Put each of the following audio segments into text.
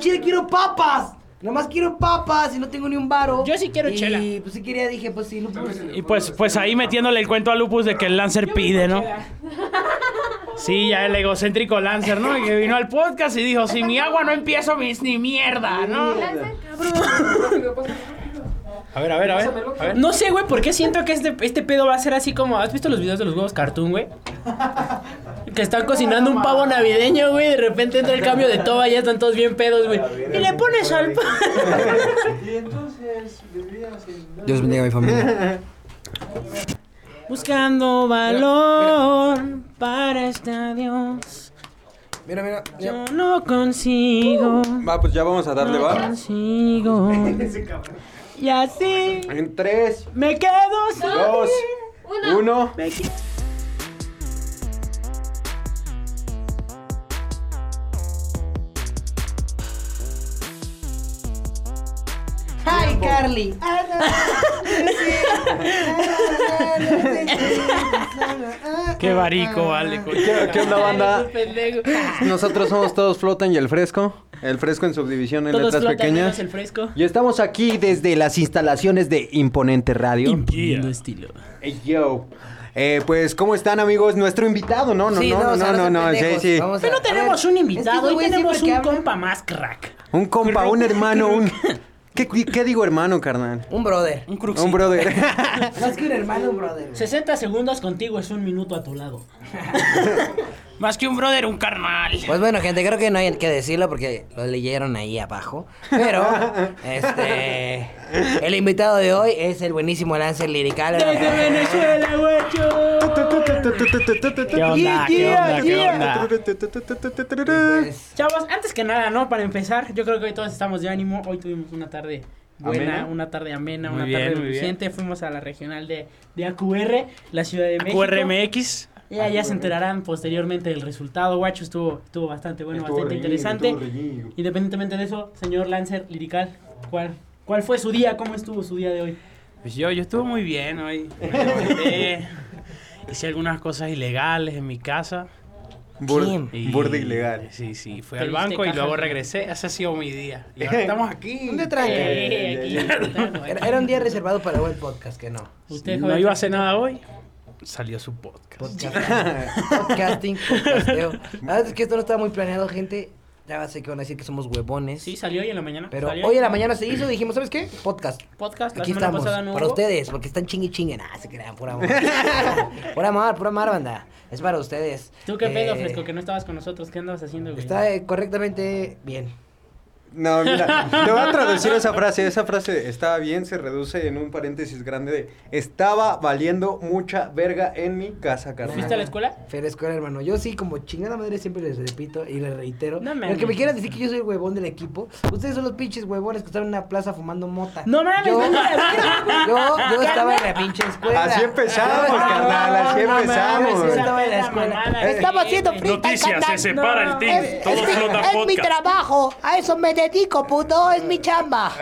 chile quiero papas. Nomás quiero papas y no tengo ni un varo. Yo sí quiero y, chela. Y pues sí quería, dije, pues sí, Lupus. Y pues, pues ahí metiéndole el cuento a Lupus de que el Lancer pide, ¿no? Sí, ya el egocéntrico Lancer, ¿no? Y que vino al podcast y dijo, si mi agua no empiezo, mis ni mierda, ¿no? A ver, a ver, a ver. A ver. No sé, güey, ¿por qué siento que este, este pedo va a ser así como... ¿Has visto los videos de los huevos cartoon, güey? Que están cocinando un pavo navideño, güey. De repente entra el cambio de toba y ya están todos bien pedos, güey. Y le pones al pan. Dios bendiga a mi familia. Buscando valor para este adiós. Mira, mira. Yo no consigo. Va, pues ya vamos a darle, No va. consigo. Y así En 3, me quedo 2, 1. Hi, Carly. Qué varico, vale. ¿Qué, qué onda, banda? pendejo. Nosotros somos Todos Flotan y El Fresco. El Fresco en subdivisión en Todos letras flotan pequeñas. menos el fresco. Y estamos aquí desde las instalaciones de Imponente Radio. Lindo estilo. Hey, yo. Eh, pues, ¿cómo están, amigos? Nuestro invitado, ¿no? No, Sí, no, o no, sea, no, sean no, sí, pendejos, sí. vamos a- Pero no tenemos ver, un es que invitado, estos hoy güeyes tenemos siempre un que hablan- compa más crack. Un compa, un hermano, un... ¿Qué, qué digo hermano, carnal? Un brother. Un cruxito. Un brother. Más que un hermano, un brother. güey. 60 segundos contigo es un minuto a tu lado. Más que un brother, un carnal. Pues bueno, gente, creo que no hay que decirlo porque lo leyeron ahí abajo. Pero, este. El invitado de hoy es el buenísimo Lancer Lirical. Desde Venezuela, guacho. ¿Qué onda? ¿Qué onda? ¿Qué onda? Pues, Chavos, antes que nada, ¿no? Para empezar, yo creo que hoy todos estamos de ánimo. Hoy tuvimos una tarde buena, ¿Amena? una tarde amena, Muy una bien, tarde muy bien. Fuimos a la regional de, de AQR, la Ciudad de México. QRMX. Ya, ya se enterarán posteriormente del resultado, guacho. Estuvo, estuvo bastante bueno, bastante interesante. Independientemente de eso, señor Lancer Lirical, ¿cuál, ¿cuál fue su día? ¿Cómo estuvo su día de hoy? Pues yo, yo estuve muy bien hoy. Me hice algunas cosas ilegales en mi casa. Bur- y- Burde ilegal. Sí, sí. Fui al banco y luego regresé. Ese ha sido mi día. Y ahora estamos aquí. ¿Dónde tranca? Eh, Era, era un día reservado para buen podcast, que no. Usted, no iba a hacer nada hoy. Salió su podcast. Podcasting, podcasting, podcasteo. La verdad es que esto no estaba muy planeado, gente. Ya sé que van a decir que somos huevones. Sí, salió hoy en la mañana. Pero salió. hoy en la mañana se hizo, dijimos, ¿sabes qué? Podcast. Podcast, Aquí estamos, no para ustedes, porque están chingue y chingue. Nah, se crean, pura amor. pura amor, pura amor, banda. Es para ustedes. ¿Tú qué pedo, Eh, Fresco, que no estabas con nosotros? ¿Qué andabas haciendo, güey? Está eh, correctamente bien. No, mira, le voy a traducir esa frase. Esa frase estaba bien, se reduce en un paréntesis grande de estaba valiendo mucha verga en mi casa, carnal. ¿Fuiste a la escuela? Fer escuela, hermano. Yo sí, como chingada madre, siempre les repito y les reitero. No No mames. que me quieran decir que yo soy el huevón del equipo. Ustedes son los pinches huevones que están en una plaza fumando mota. No mames, yo, no yo, yo estaba en la pinche escuela. Así empezamos, estaba- carnal, así no mames, empezamos. Yo estaba en la escuela. Estaba haciendo frita Noticias, se separa No, el team. Es, Todos es mi, es mi trabajo, a eso me dedico, puto, es mi chamba.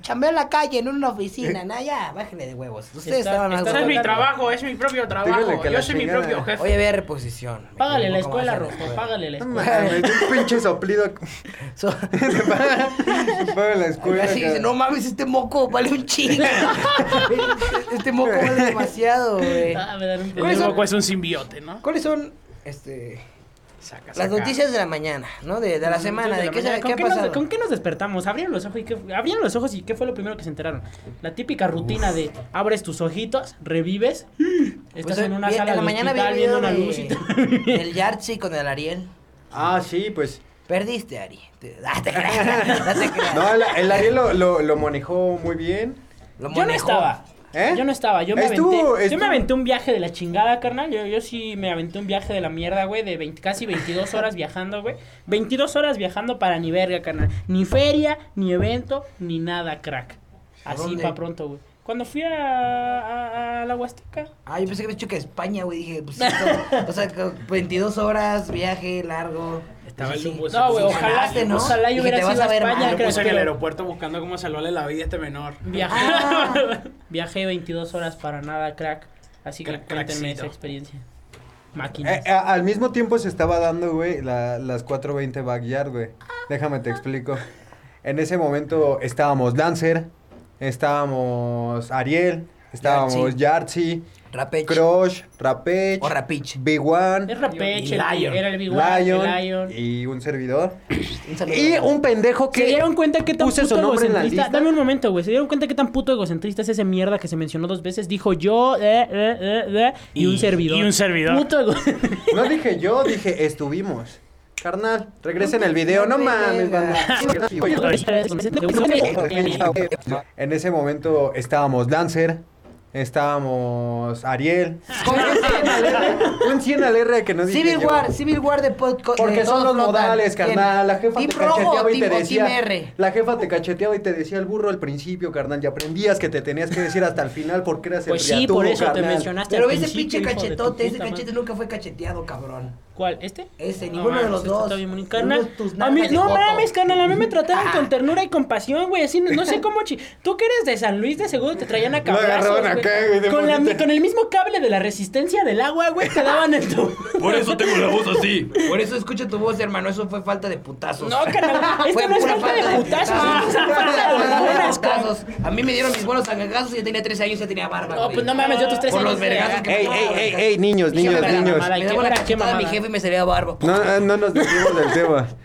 Chambeo en la calle, en una oficina, nah, ya, bájenle de huevos. Ustedes Está- estaban está Ese es mi trabajo, es mi propio trabajo. Yo soy mi chingada. propio jefe. Hoy había reposición. Me Págale la escuela, Rojo, págale la No escuela. mames, un pinche soplido. So- Para la escuela. Así dice, no mames, este moco vale un chingo. este moco vale demasiado, güey. Ah, me dan un El ¿Cuáles son? loco es un simbiote, ¿no? ¿Cuáles son, este, Saca, las noticias de la mañana, ¿no? De, de la semana, de, la qué, se- mañana. qué ha ¿Con qué, nos. ¿Con qué nos despertamos? Abrieron los ojos y qué, abrieron los ojos y qué fue lo primero que se enteraron. La típica rutina de abres tus ojitos, revives, estás Pues, en una vi- sala en la de mañana vi hospital un viendo una de- luz y todo. del Yartzi con el Ariel. Ah, sí, pues. Perdiste, Ari. Te, ah, te creas, no te creas. No, el, el Ariel lo, lo, lo manejó muy bien. Lo Yo no manejó. estaba. ¿Eh? Yo no estaba, yo me Estuvo- aventé. Yo me aventé un viaje de la chingada, carnal. Yo, yo sí me aventé un viaje de la mierda, güey, de 20 casi 22 horas viajando, güey. 22 horas viajando para ni verga, carnal. Ni feria, ni evento, ni nada, crack. ¿A Así dónde? pa' pronto, güey. Cuando fui a, a, a la Huasteca. Ah, yo pensé que habías dicho que España, güey. Dije, pues, esto, o sea, co- 22 horas, viaje largo. Estaba el No, güey, ojalá, ¿no? ojalá yo hubiera te vas sido a ver España, mal. Yo puse en el aeropuerto buscando cómo salvarle la vida a este menor. Viajé, Ah. viajé 22 horas para nada, crack. Así que Crack- cuéntenme esa experiencia. Máquinas. Eh, eh, al mismo tiempo se estaba dando, güey, la- las 420 Backyard, güey. Déjame te explico. En ese momento estábamos Lancer, estábamos Ariel, estábamos Yartzi, Rapech. Crush, Rapech, O Rapich. Big One, Es Lion. era el Big One, Lion, el Lion. y un servidor. Un. Y un pendejo que ¿Se dieron cuenta qué tan puse puto su nombre en la egocentrista? lista. Dame un momento, güey. ¿Se dieron cuenta qué tan puto egocentrista es ese mierda que se mencionó dos veces? Dijo yo, eh, eh, eh, eh, y, Y- un servidor. y un servidor. Puto egocentrista. No dije yo, dije estuvimos. Carnal, regresen el video, no mames, banda. En ese momento estábamos Lancer, estábamos Ariel. Un 100 al R que no dije Civil yo. War, Civil War de podcast. Porque son los modales, carnal. La jefa Team te Rojo, cacheteaba y te decía. La jefa te cacheteaba y te decía el burro al principio, carnal. Y aprendías que te tenías que decir hasta el final porque eras el Pues sí, por eso te mencionaste Pero al ese pinche cachetote, ese cachete nunca fue cacheteado, cabrón. ¿Cuál? ¿Este? Ese, No ninguno de los este dos. está bien bonito. Carnal, a mí, no mames, carnal, a mí me trataron Ah. con ternura y compasión, güey, así, no, no sé cómo, chi- tú que eres de San Luis, de seguro te traían a cabrazos, güey. acá, güey, con, la- el mismo cable de la resistencia del agua, güey, te daban en tu... Por eso tengo la voz así. Por eso escucho tu voz, hermano. Eso fue falta de putazos. No, carnal, esto Fue no es falta de putazos, es falta de putazos. A mí me dieron mis buenos angazos y yo tenía 13 años y ya tenía barba. No, pues no mames, yo tus tres Por años... los vergazos que me Ey, ey, ey, ey, niños, niños, la niños. Me ¿qué daba una hora, qué cachetada a mi jefe y me salía barba. No, eh, no nos desviemos del tema.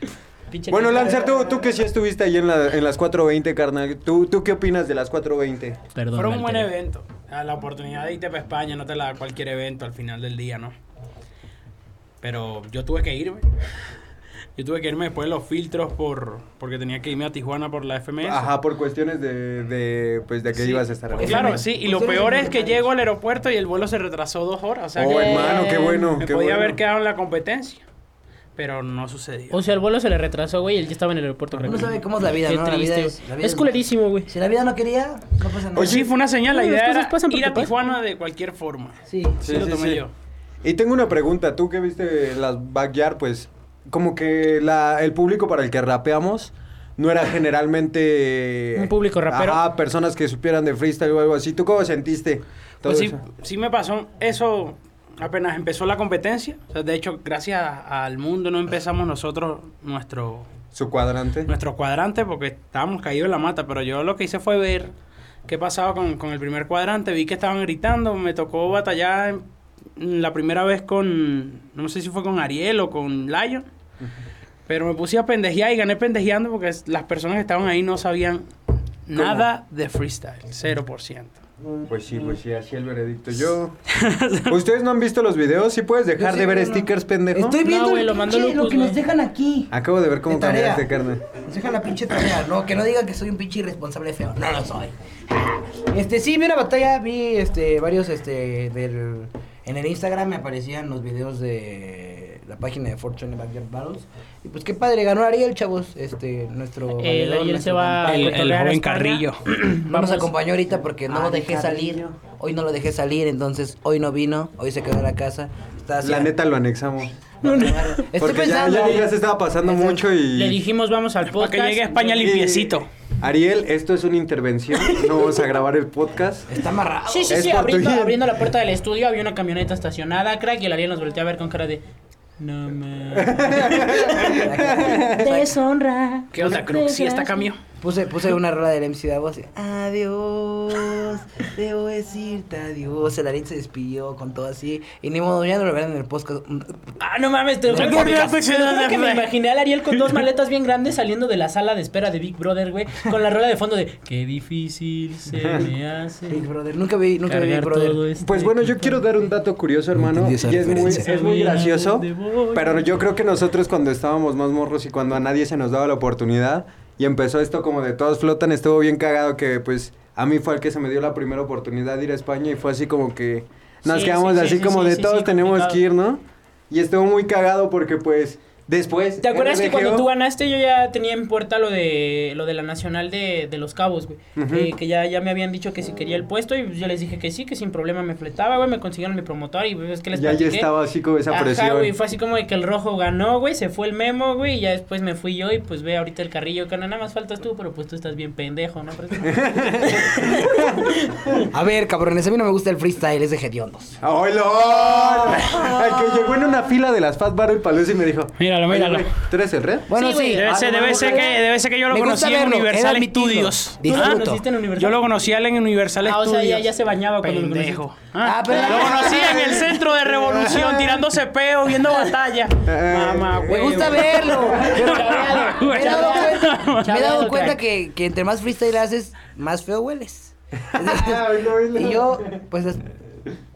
Pinche Bueno. Lancer, tú, tú que sí estuviste ahí en, la- en las 420, carnal. ¿Tú, ¿Tú qué opinas de las 420? Perdón, Fue un buen evento. Ah, La oportunidad de irte para España no te la da cualquier evento al final del día, ¿no? Pero yo tuve que irme. Yo tuve que irme después de los filtros por porque tenía que irme a Tijuana por la FMS. Ajá, por cuestiones de, de pues, de que Sí, ibas a estar pues ahí. Claro, sí, y lo peor es que llego al aeropuerto y el vuelo se retrasó dos horas. O sea Oh, que hermano, qué bueno, me qué podía bueno. haber quedado en la competencia. Pero no sucedió. O sea, el vuelo se le retrasó, güey, y él ya estaba en el aeropuerto. que. sabe cómo es la vida, Qué ¿no? La vida triste, es- la vida Es es- culerísimo, güey. Si la vida no quería, no pasa nada. Pues sí, fue una señal. La No, idea era pasan ir a. Tijuana de cualquier forma. Sí. Sí, Sí, lo sí, tomé sí. yo. Y tengo una pregunta, tú que viste las backyard, pues como que la, el público para el que rapeamos no era generalmente... Un público rapero. Ajá, personas que supieran de freestyle o algo así. ¿Tú cómo sentiste? todo Pues sí, eso? sí me pasó eso apenas empezó la competencia. O sea, de hecho, gracias al mundo no empezamos nosotros nuestro, Su cuadrante. nuestro cuadrante porque estábamos caídos en la mata. Pero yo lo que hice fue ver qué pasaba con, con el primer cuadrante. Vi que estaban gritando. Me tocó batallar la primera vez con, no sé si fue con Ariel o con Lion. Pero me puse a pendejear y gané pendejeando porque las personas que estaban ahí no sabían nada de freestyle. 0%. Pues sí, pues sí, así el veredicto. Yo... ¿Ustedes no han visto los videos? ¿Sí puedes dejar sí, de ver no. stickers, pendejo? Estoy viendo güey, el lo pinche- lo Lupus, que nos güey. dejan aquí. Acabo de ver cómo cambiaste, carne. Nos dejan la pinche tarea, no, que no digan que soy un pinche irresponsable feo. No lo soy. Este, sí, vi una batalla, vi este, varios, este, del... En el Instagram me aparecían los videos de la página de Fortune Backyard Battles. Y pues qué padre, ganó Ariel, chavos, este, nuestro... El valedor, Ariel se va. El, el a joven. Carrillo. No Vamos. nos acompañó ahorita porque no Ah, lo dejé salir. Hoy no lo dejé salir, entonces hoy no vino, hoy se quedó en la casa. Está La neta lo anexamos. Estoy Porque ya, pensando. ya, ya se estaba pasando Exacto. mucho y... Le dijimos, vamos al Para podcast. que llegue a España limpiecito. Ariel, esto es una intervención. No vamos a grabar el podcast. Está amarrado. Sí, sí, Es sí, abriendo, la puerta del estudio había una camioneta estacionada, crack, y el Ariel nos volteó a ver con cara de... No, man. Deshonra. ¿Qué onda, Crux? ¿Sí está cambio? Puse, puse una rola del MC Davo así. Adiós, debo decirte adiós. El Ariel se despidió con todo así. Y ni modo, ya no lo verán en el podcast. Ah, no mames, te lo juro que, no, que me imaginé al Ariel con dos maletas bien grandes saliendo de la sala de espera de Big Brother, güey, con la rola de fondo de Qué difícil se me hace. Big Brother. Nunca vi, nunca vi Big Brother. este Pues bueno, yo quiero dar un dato curioso, hermano. Y es muy, referencia. es muy gracioso. Pero yo creo que nosotros cuando estábamos más morros y cuando a nadie se nos daba la oportunidad y empezó esto como de todos flotan, estuvo bien cagado que pues a mí fue el que se me dio la primera oportunidad de ir a España y fue así como que nos Sí, quedamos sí, sí, así sí, como de todos tenemos complicado. que ir, ¿no? Y estuvo muy cagado porque pues Después. ¿Te acuerdas que cuando tú ganaste yo ya tenía en puerta lo de lo de la nacional de, de los cabos, güey? Eh, que ya, ya me habían dicho que si quería el puesto y pues yo les dije que sí, que sin problema me fletaba, güey, me consiguieron mi promotor y pues, es que les Ya, ya platiqué. estaba así con esa Ajá, presión. güey, fue así como de que el rojo ganó, güey, se fue el memo, güey, y ya después me fui yo y pues ve ahorita el carrillo, que nada más faltas tú, pero pues tú estás bien pendejo, ¿no? A ver, cabrones, a mí no me gusta el freestyle, es de hediondos. ¡Hola! El que llegó en una fila de las Fat Battle Palace y me dijo: Míralo, "Oye, míralo. ¿Tú eres el red? Bueno, Sí, sí. güey, Debe Ah, ser, debe ser que, debe ser que yo lo Me conocí en verlo, Universal. Studios. Ah, Disfruto. ¿naciste en Universal? Yo lo conocí a él en Universal Ah, o sea, ya, ya se bañaba cuando lo Pendejo. Ah, Ah, pero- Lo conocí en el centro de revolución, tirándose peo, viendo batalla. Mamá, Me güey. gusta verlo. Pero Chaveado, me he dado cuenta, me he Chaveado, dado cuenta que, que entre más freestyle haces, más feo hueles. Y yo, pues, es-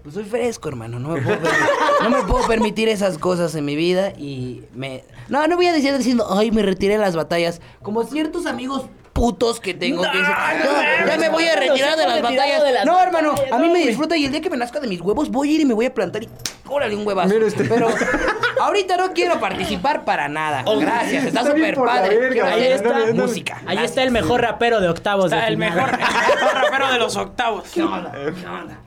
pues soy fresco, hermano. No me, puedo permitir, no me puedo permitir esas cosas en mi vida. Y me. No, no voy a decir diciendo, ay, me retiré de las batallas. Como ciertos amigos putos que tengo que dicen, no, ya me voy a retirar de las batallas. de las no, hermano, batallas, a mí no, me disfruta y el día que me nazca de mis huevos voy a ir y me voy a plantar y órale un huevazo. Mira este- Pero ahorita no quiero participar para nada. Gracias, está súper padre. verga, Ahí está. música. Ahí está el mejor rapero de octavos Está de el mejor, el mejor rapero de los octavos. ¿Qué onda? ¿Qué onda?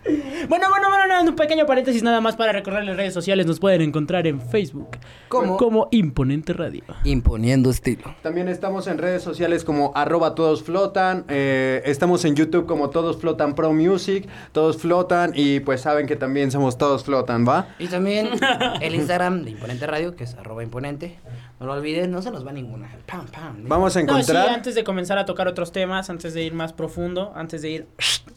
Bueno, bueno, bueno, nada, un pequeño paréntesis nada más para recorrer las redes sociales. Nos pueden encontrar en Facebook. ¿Cómo? Como Imponente Radio. Imponiendo estilo. También estamos en redes sociales como arroba todos flotan. eh, estamos en YouTube como todos flotan pro music. Todos flotan y pues saben que también somos todos flotan, ¿va? Y también el Instagram de Imponente Radio, que es arroba imponente. No lo olviden, no se nos va ninguna. Pam, pam. Vamos a No, sí, encontrar... antes de comenzar a tocar otros temas, antes de ir más profundo, antes de ir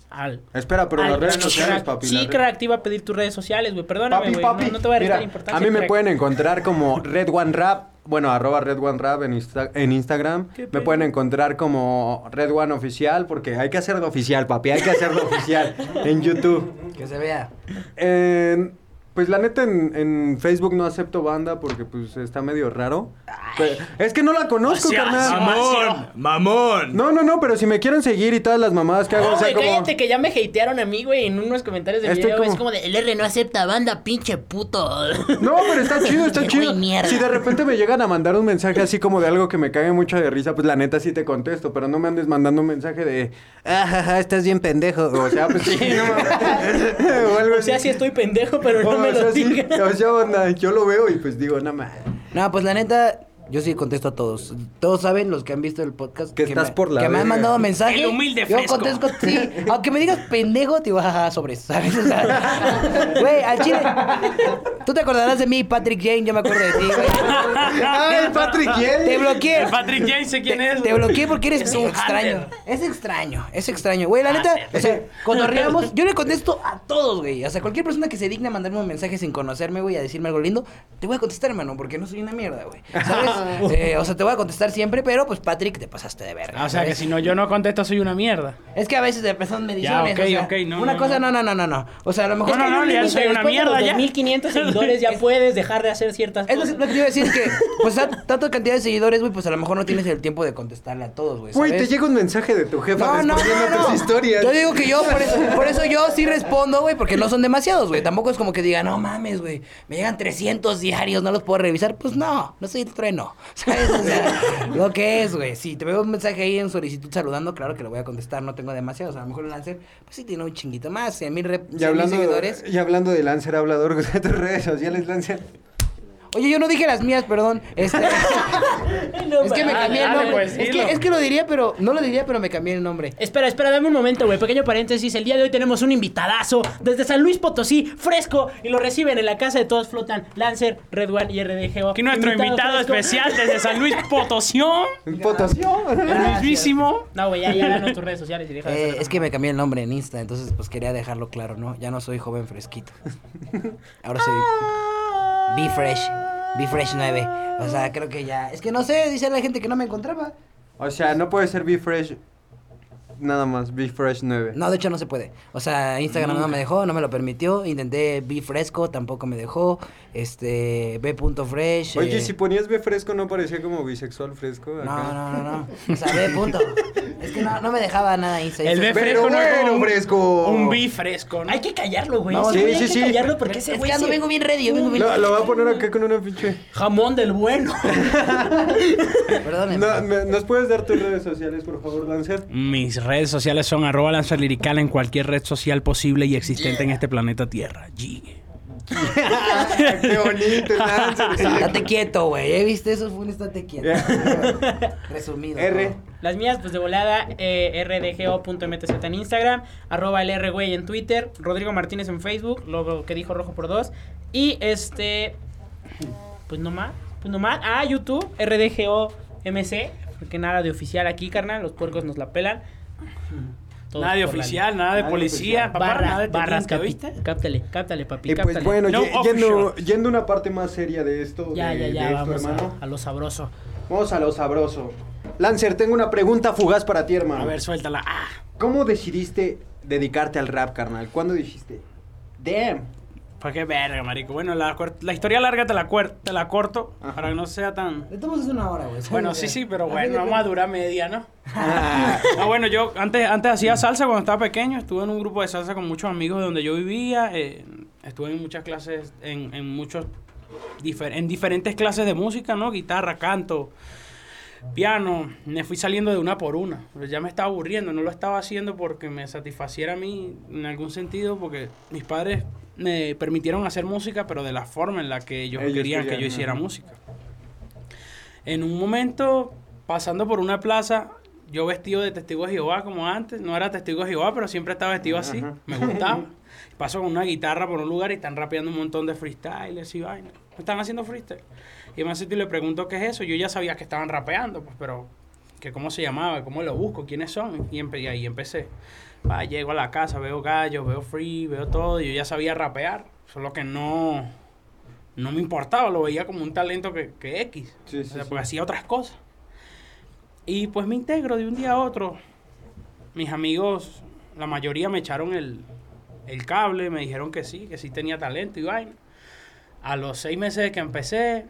al... Espera, pero al las redes sociales, papi. Sí, crack, te iba a pedir tus redes sociales, güey. Perdóname, Papi. No, no te voy a restar Mira, importancia. a mí me crack. pueden encontrar como Red One Rap. Bueno, arroba Red One Rap en, Insta- en Instagram. Me pueden encontrar como Red One Oficial porque hay que hacerlo oficial, papi. Hay que hacerlo oficial en YouTube. Que se vea. En- pues la neta en, en Facebook no acepto banda porque pues está medio raro. Pero- es que no la conozco, Demasiado. carnal. Mamón. Mamón. No, no, no, pero si me quieren seguir y todas las mamadas que hago, No, o sea, güey, como... cállate que ya me hatearon a mí, güey, en unos comentarios de Estoy video. como- Es como de, el R no acepta banda, pinche puto. No, pero está chido, está chido. mierda. Si de repente me llegan a mandar un mensaje así como de algo que me cague mucho de risa, pues la neta sí te contesto, pero no me andes mandando un mensaje de, ah, jaja, estás bien pendejo. O sea, pues sí, no mames. o algo O sea, así. sí estoy pendejo, pero no me sea, lo sí, digas. O sea, banda, yo lo veo y pues digo, no mames. No, pues la neta, yo sí contesto a todos. Todos saben, los que han visto el podcast, Que estás me, por la que me han mandado mensajes. El humilde Yo fresco. contesto, sí. Aunque me digas pendejo, te digo, jaja, sobre eso, ¿sabes? O sea, Güey, al chile. Tú te acordarás de mí, Patrick Jane, yo me acuerdo de ti, güey. ¡Ay, Patrick Te Yale! bloqueé. El Patrick James, sé quién Te, es. te bloqueé porque eres Es un extraño. Es extraño, es extraño. Güey, la neta, o sea, cuando arribamos, yo le contesto a todos, güey. O sea, cualquier persona que se digna a mandarme un mensaje sin conocerme, güey, a decirme algo lindo, te voy a contestar, hermano, porque no soy una mierda, güey. ¿Sabes? Eh, o sea, te voy a contestar siempre, pero pues, Patrick, te pasaste de verga. Ah, O sea, que si no, yo no contesto, soy una mierda. Es que a veces de- son mediciones. ok, o sea, ok, no, Una no, cosa, no. no, no, no, no. O sea, a lo mejor. No, no, no, ya soy una de mierda los ya. 2500 seguidores ya puedes dejar de hacer ciertas Es lo cosas. que lo que te iba a decir que, pues, ta- tanta cantidad de seguidores, güey, pues a lo mejor no tienes el tiempo de contestarle a todos, güey. Güey, te llega un mensaje de tu jefa No, no, respondiendo no, no. tus historias. Yo digo que yo, por eso, por eso yo sí respondo, güey, porque no son demasiados, güey. Tampoco es como que diga, no mames, güey, me llegan 300 diarios, no los puedo revisar. Pues no, no soy el trueno, ¿sabes? O sea, lo que es, güey. Si te veo un mensaje ahí en solicitud saludando, claro que lo voy a contestar, no tengo demasiados. A lo mejor el Lancer, pues sí tiene un chinguito más, 100 mil rep- Y 100 mil hablando, seguidores. y hablando de Lancer hablador de tus redes sociales, Lancer. Oye, yo no dije las mías, perdón. Este, No, es que me cambié el dale, nombre. pues, es, que, es que lo diría, pero no lo diría, pero me cambié el nombre. Espera, espera, dame un momento, güey. Pequeño paréntesis. El día de hoy tenemos un invitadazo desde San Luis Potosí, fresco, y lo reciben en la casa de todos flotan Lancer, Red One y RDGO. Aquí nuestro invitado especial desde San Luis Potosí. Potosí. El mismísimo. No, güey, ya, ya tus redes sociales y deja de Eh, es que me cambié el nombre en Insta, entonces pues quería dejarlo claro, ¿no? Ya no soy joven fresquito. Ahora soy Be Fresh, Be Fresh 9. O sea, creo que ya. Es que no sé, dice la gente que no me encontraba. O sea, no puede ser Be Fresh. nada más, Be Fresh 9. No, de hecho no se puede. O sea, Instagram no me dejó, no me lo permitió. Intenté Be Fresco, tampoco me dejó. Este, B.fresh. Oye, eh, si ponías B fresco, ¿no parecía como bisexual fresco? No, acá? no, no, no. O sea, B punto. Es que no, no me dejaba nada Instagram. El B fresco no es bueno, un- fresco. Un bi fresco, ¿no? Hay que callarlo, güey. Ese güey sí, hay sí, que sí. callarlo porque ese Es güey que ando, se- vengo bien ready, yo vengo bien Lo, lo voy a poner acá con una pinche. Jamón del bueno. Perdónenme. No, me- ¿Nos puedes dar tus redes sociales, por favor, Lancer? Mis redes sociales son arroba lanzarlirical en cualquier red social posible y existente en este planeta Tierra. G. Qué bonito. Estate quieto, güey. ¿eh? ¿Viste eso? Fue un estate quieto. Resumido. R. Las mías, pues de volada, eh, rdgo.mtz en Instagram, arroba el rgüey en Twitter, Rodrigo Martínez en Facebook, lo que dijo Rojo por dos. Y este, pues no más, pues no más. Ah, YouTube, rdgomc, porque nada de oficial aquí, carnal, los puercos nos la pelan. Nada de oficial, nada de policía, papá, Barra- nada de barras, capi- ¿viste? Cáptale, cáptale, papi, Y pues cáptale. bueno, No ye- yendo, yendo a una parte más seria de esto, ya, de, ya, de ya, esto, vamos hermano. a, a lo sabroso. Vamos a lo sabroso. Lancer, tengo una pregunta fugaz para ti, hermano. A ver, suéltala. Ah, ¿Cómo decidiste dedicarte al rap, carnal? ¿Cuándo dijiste? Damn. Pues qué verga, marico. Bueno, la, la historia larga te la, cuer- te la corto Ajá. para que no sea tan... Le tomamos una hora, güey. Bueno, sí, sí, pero bueno, vamos a durar media, ¿no? Ah, bueno, yo antes, antes hacía salsa cuando estaba pequeño. Estuve en un grupo de salsa con muchos amigos de donde yo vivía. eh, estuve en muchas clases, en, en muchos, difer- en diferentes clases de música, ¿no? Guitarra, canto, piano. Me fui saliendo de una por una. Pero ya me estaba aburriendo. No lo estaba haciendo porque me satisfaciera a mí en algún sentido, porque mis padres me permitieron hacer música, pero de la forma en la que ellos, Ellos querían que yo hiciera música. En un momento, pasando por una plaza, yo vestido de testigo de Jehová como antes, no era testigo de Jehová, pero siempre estaba vestido así, Ajá. me gustaba. Paso con una guitarra por un lugar y están rapeando un montón de freestyles y vaina. Están haciendo freestyle. Y me y le pregunto qué es eso. Yo ya sabía que estaban rapeando, pues, pero que cómo se llamaba, cómo lo busco, quiénes son. Y, empe- y ahí empecé. Va, llego a la casa, veo gallos, veo free, veo todo. Y yo ya sabía rapear, solo que no, no me importaba, lo veía como un talento que, que X. Sí, O sea, sí. porque hacía otras cosas. Y pues me integro de un día a otro. Mis amigos, la mayoría me echaron el, el cable, me dijeron que sí, que sí tenía talento y vaina. A los seis meses de que empecé,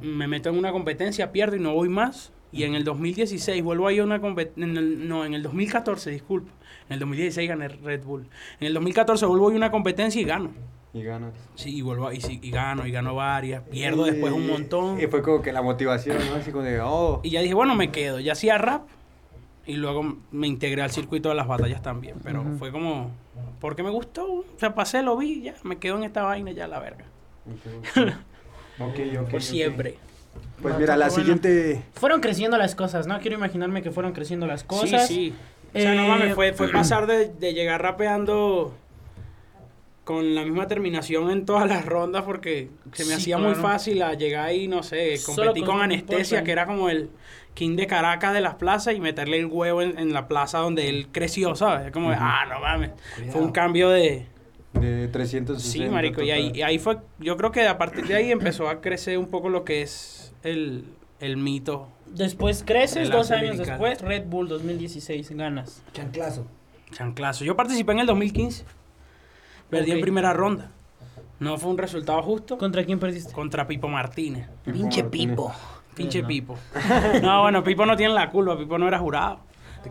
me meto en una competencia, pierdo y no voy más. Y en el 2016 vuelvo a ir a una competencia, no, en el 2014, disculpa. En el 2016 gané Red Bull. En el 2014 vuelvo a ir a una competencia y gano. Y ganas. Sí, y vuelvo y, sí, y gano, y gano varias. Pierdo después un montón. Y fue como que la motivación, ¿no? Así como de, oh. Y ya dije, bueno, me quedo. Ya hacía rap y luego me integré al circuito de las batallas también. Pero fue como, porque me gustó. O sea, pasé, lo vi, ya me quedo en esta vaina, ya la verga. Ok, ok. Por siempre. Pues mira, la Bueno. siguiente. Fueron creciendo las cosas, ¿no? Quiero imaginarme que fueron creciendo las cosas. Sí, sí. O sea, no Eh, mames, fue, fue pasar de, de llegar rapeando con la misma terminación en todas las rondas porque se me Sí, hacía muy fácil a llegar ahí, no sé, competí con Anestesia, que era como el king de Caracas de las plazas y meterle el huevo en, en la plaza donde él creció, ¿sabes? Como, ah, no mames. Fue un cambio de... De 360. Sí, marico, y ahí, y ahí fue, yo creo que a partir de ahí empezó a crecer un poco lo que es el, el mito. Después creces, dos años después, Red Bull 2016, ganas. Chanclazo. Chanclazo. Yo participé en el 2015. Perdí en primera ronda. No fue un resultado justo. ¿Contra quién perdiste? Contra Pipo Martínez. Pinche pipo. Pinche no. Pipo. No, bueno, Pipo no tiene la culpa. Pipo no era jurado.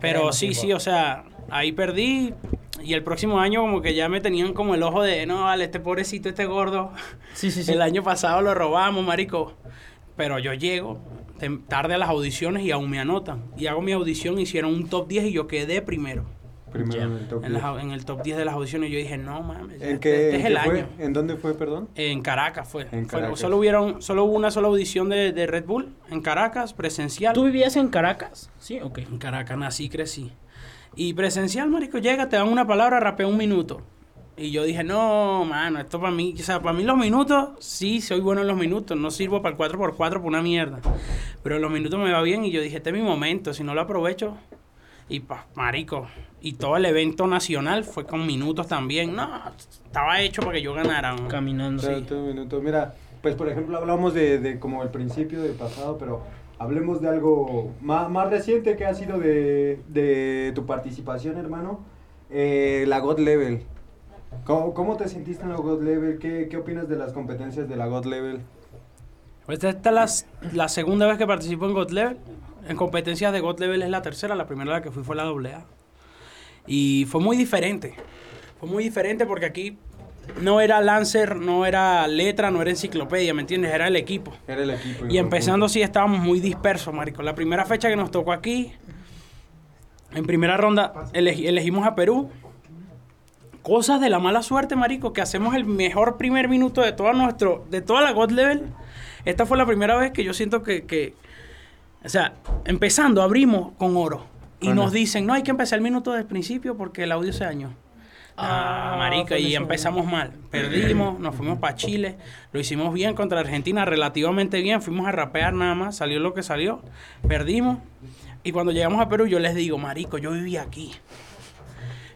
Pero queremos, sí, Pipo. sí, o sea, ahí perdí. Y el próximo año como que ya me tenían como el ojo de, no, vale, este pobrecito, este gordo. Sí, sí, sí. El año pasado lo robamos, marico. Pero yo llego tarde a las audiciones y aún me anotan. Y hago mi audición, hicieron un top 10 y yo quedé primero. Primero en el top En, las 10. au- en el top 10 de las audiciones yo dije, no mames, ¿En este, qué, este en es el qué fue? año. ¿En dónde fue, perdón? En Caracas fue. En Fue- Caracas. solo hubieron, solo hubo una sola audición de, de Red Bull en Caracas, presencial. ¿Tú vivías en Caracas? Sí, ok. En Caracas nací y crecí. Y presencial, marico, llega, te dan una palabra, rapea un minuto. Y yo dije, no, mano, esto para mí, o sea, para mí los minutos, sí, soy bueno en los minutos, no sirvo para el 4x4 por una mierda. Pero los minutos me va bien y yo dije, este es mi momento, si no lo aprovecho. Y pa, marico, y todo el evento nacional fue con minutos también. No, estaba hecho para que yo ganara. ¿no? Caminando. Espérate un minuto. Mira, pues por ejemplo hablamos de, de como el principio del pasado, pero hablemos de algo más, más reciente que ha sido de, de tu participación, hermano. Eh, la God Level. ¿Cómo, cómo te sentiste en la God Level? ¿Qué, ¿Qué opinas de las competencias de la God Level? Pues esta es la, la segunda vez que participo en God Level. En competencias de God Level es la tercera, la primera la que fui fue la AA. Y fue muy diferente. Fue muy diferente porque aquí no era Lancer, no era letra, no era enciclopedia, ¿me entiendes? Era el equipo. Era el equipo. Y empezando sí estábamos muy dispersos, marico. La primera fecha que nos tocó aquí, en primera ronda elegi- elegimos a Perú. Cosas de la mala suerte, marico, que hacemos el mejor primer minuto de todo nuestro, de toda la God Level. Esta fue la primera vez que yo siento que, que o sea, empezando, abrimos con oro. Y Bueno. nos dicen, no, hay que empezar el minuto del principio porque el audio se dañó. Ah, Ah, marica, y empezamos mal. Perdimos, nos fuimos para Chile, lo hicimos bien contra Argentina, relativamente bien, fuimos a rapear nada más, salió lo que salió, perdimos. Y cuando llegamos a Perú, yo les digo, marico, yo viví aquí.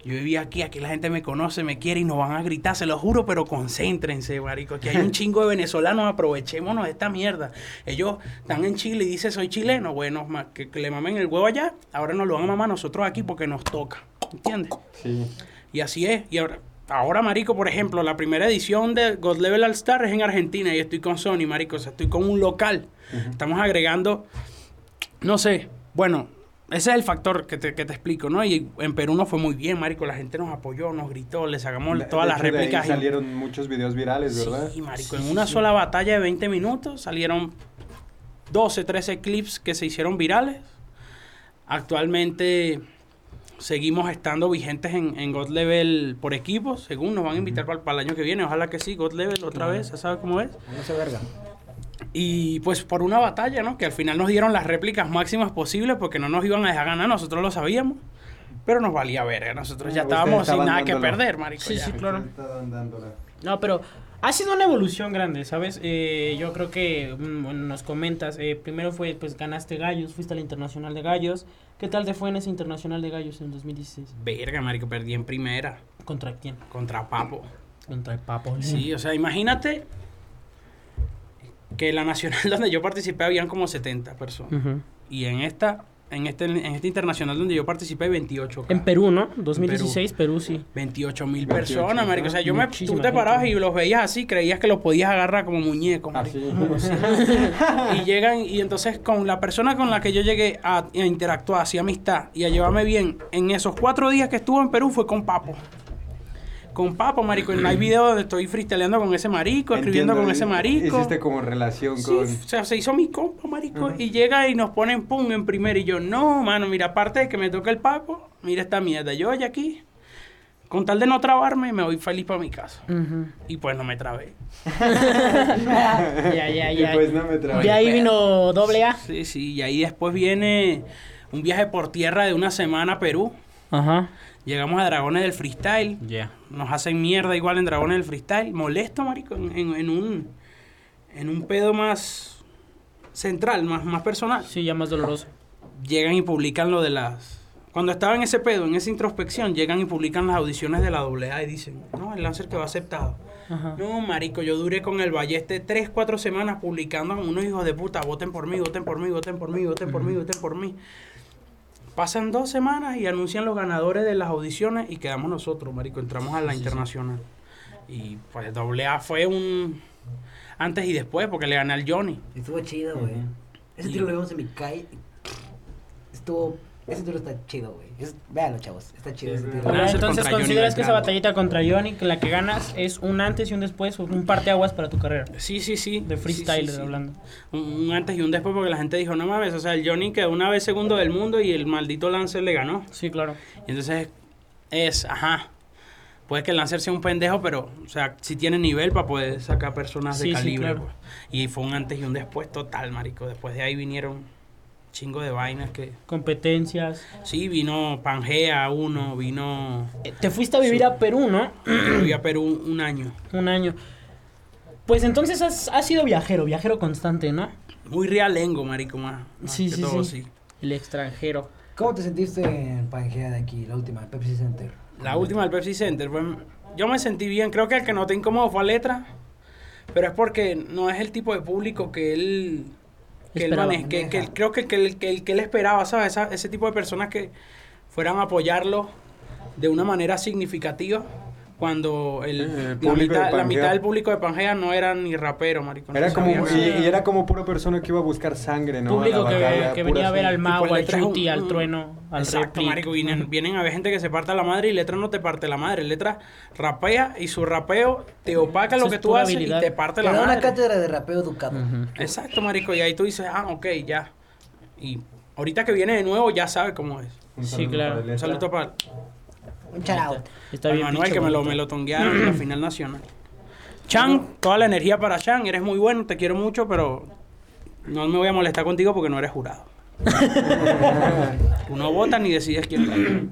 Yo viví aquí, aquí la gente me conoce, me quiere y nos van a gritar, se lo juro, pero concéntrense, marico. Aquí hay un chingo de venezolanos, aprovechémonos de esta mierda. Ellos están en Chile y dicen, soy chileno. Bueno, que, que le mamen el huevo allá, ahora nos lo van a mamar nosotros aquí porque nos toca. ¿Entiendes? Sí. Y así es. Y ahora, ahora, marico, por ejemplo, la primera edición de God Level All Star es en Argentina y estoy con Sony, marico. O sea, estoy con un local. Estamos agregando, no sé, bueno, ese es el factor que te, que te explico, ¿no? Y en Perú nos fue muy bien, marico. La gente nos apoyó, nos gritó, le sacamos De- todas de las hecho, de ahí réplicas. y- salieron muchos videos virales, ¿verdad? Sí, marico. en una sola batalla de 20 minutos salieron 12, 13 clips que se hicieron virales. Actualmente seguimos estando vigentes en, en God Level por equipos, según nos van a invitar para, el año que viene. Ojalá que sí, God Level otra vez, ya sabes cómo es. No se verga. Y pues por una batalla, ¿no? Que al final nos dieron las réplicas máximas posibles porque no nos iban a dejar ganar, nosotros lo sabíamos. Pero nos valía verga, nosotros ya estábamos sin nada que perder, marico. Sí, ya. sí, claro. No, pero ha sido una evolución grande, ¿sabes? Eh, yo creo que mm, bueno, nos comentas, eh, primero fue, pues ganaste gallos, fuiste al Internacional de Gallos. ¿Qué tal te fue en ese Internacional de Gallos en 2016? Verga, marico, perdí en primera ¿Contra quién? contra Papo. Contra el Papo. Sí, o sea, imagínate que la nacional donde yo participé habían como 70 personas. Y en esta, en este, en este internacional donde yo participé, 28. En Perú, ¿no? 2016, Perú, sí. 28 mil 28, personas, marico. O sea, yo me, tú te parabas gente. y los veías así, creías que los podías agarrar como muñecos. Así. y llegan, y entonces con la persona con la que yo llegué a, a interactuar, así amistad y a llevarme bien, en esos cuatro días que estuve en Perú fue con Papo. Con Papo, marico. Hay videos donde estoy freestyleando con ese marico, escribiendo Entiendo, con ese marico. Hiciste como relación Sí, con... o sea, se hizo mi compa, marico. Y llega y nos ponen pum en primero. Y yo, no, mano, mira, aparte de que me toca el papo, mira esta mierda. Yo ya aquí, con tal de no trabarme, me voy feliz para mi casa. Y pues no me trabé. Ya, ya, Y ya. pues no me trabé. De ahí vino doble A. Sí, sí. Y ahí después viene un viaje por tierra de una semana a Perú. Ajá. Llegamos a Dragones del Freestyle. Ya. Nos hacen mierda igual en Dragones del Freestyle. Molesto, marico, en, en- en un, en un pedo más central, más, más personal. Sí, ya más doloroso. llegan y publican lo de las... Cuando estaba en ese pedo, en esa introspección, llegan y publican las audiciones de la AA y dicen, no, el Lancer que va aceptado. Ajá. No, marico, yo duré con el Balleste tres, cuatro semanas publicando con unos hijos de puta, voten por mí, voten por mí, voten por mí, voten por mí, voten por mí. Pasan dos semanas y anuncian los ganadores de las audiciones y quedamos nosotros, marico, entramos a la internacional. Y pues AA fue un antes y después, porque le gané al Johnny. Estuvo chido, güey. Ese tiro lo vimos en mi calle. Estuvo. Ese tiro está chido, güey. Es- Véanlo, chavos. Está chido ese tiro. Ah, entonces contra Johnny consideras que esa batallita contra Johnny, que la que ganas es un antes y un después, un parteaguas para tu carrera. Sí, sí, sí. De freestyle sí, sí. hablando. un, un antes y un después porque la gente dijo, no mames, o sea, el Johnny quedó una vez segundo del mundo y el maldito Lancer le ganó. Sí, claro. Y entonces es, ajá, puede que el Lancer sea un pendejo, pero, o sea, sí tiene nivel para poder sacar personas de sí, calibre. claro. pues. Y fue un antes y un después total, marico. Después de ahí vinieron chingo de vainas que... Competencias. Sí, vino Pangea uno, vino... Eh, Te fuiste a vivir a Perú, ¿no? Fui a Perú un año. Un año. Pues entonces has, has sido viajero, viajero constante, ¿no? Muy realengo, marico, más. más Sí, que sí, todo, sí. El extranjero. ¿Cómo te sentiste en Pangea de aquí, la última, Pepsi Center? La última del Pepsi Center, pues, yo me sentí bien. Creo que el que noté incómodo fue a Letra, pero es porque no es el tipo de público que él que él Esperaba. maneja, que, que él- creo que, que, él- que, él- que él esperaba, ¿sabes? Esa- ese tipo de personas que fueran a apoyarlo de una manera significativa cuando el, Eh, el la, de mitad, la Pangea. mitad del público de Pangea no era ni rapero, marico. no como, y, era como pura persona que iba a buscar sangre, ¿no? Público A la que, batalla, que pura venía a ver al mago, al chuti, al trueno, al Exacto, marico. Vienen, vienen a ver gente que se parte la madre y letra no te parte la madre. Letra rapea y su rapeo te opaca Eso lo que tú haces habilidad. y te parte Te la da una madre. cátedra de rapeo educado. Exacto, marico. Y ahí tú dices, ah, ok, ya. Y ahorita que viene de nuevo ya sabe cómo es. Un Sí, claro. Un saludo para, Un shout out. Está bien Manuel que me lo, me lo tonguearon en la final nacional. Chan, toda la energía para Chan. Eres muy bueno, te quiero mucho, pero no me voy a molestar contigo porque no eres jurado. Tú no votas ni decides quién gana.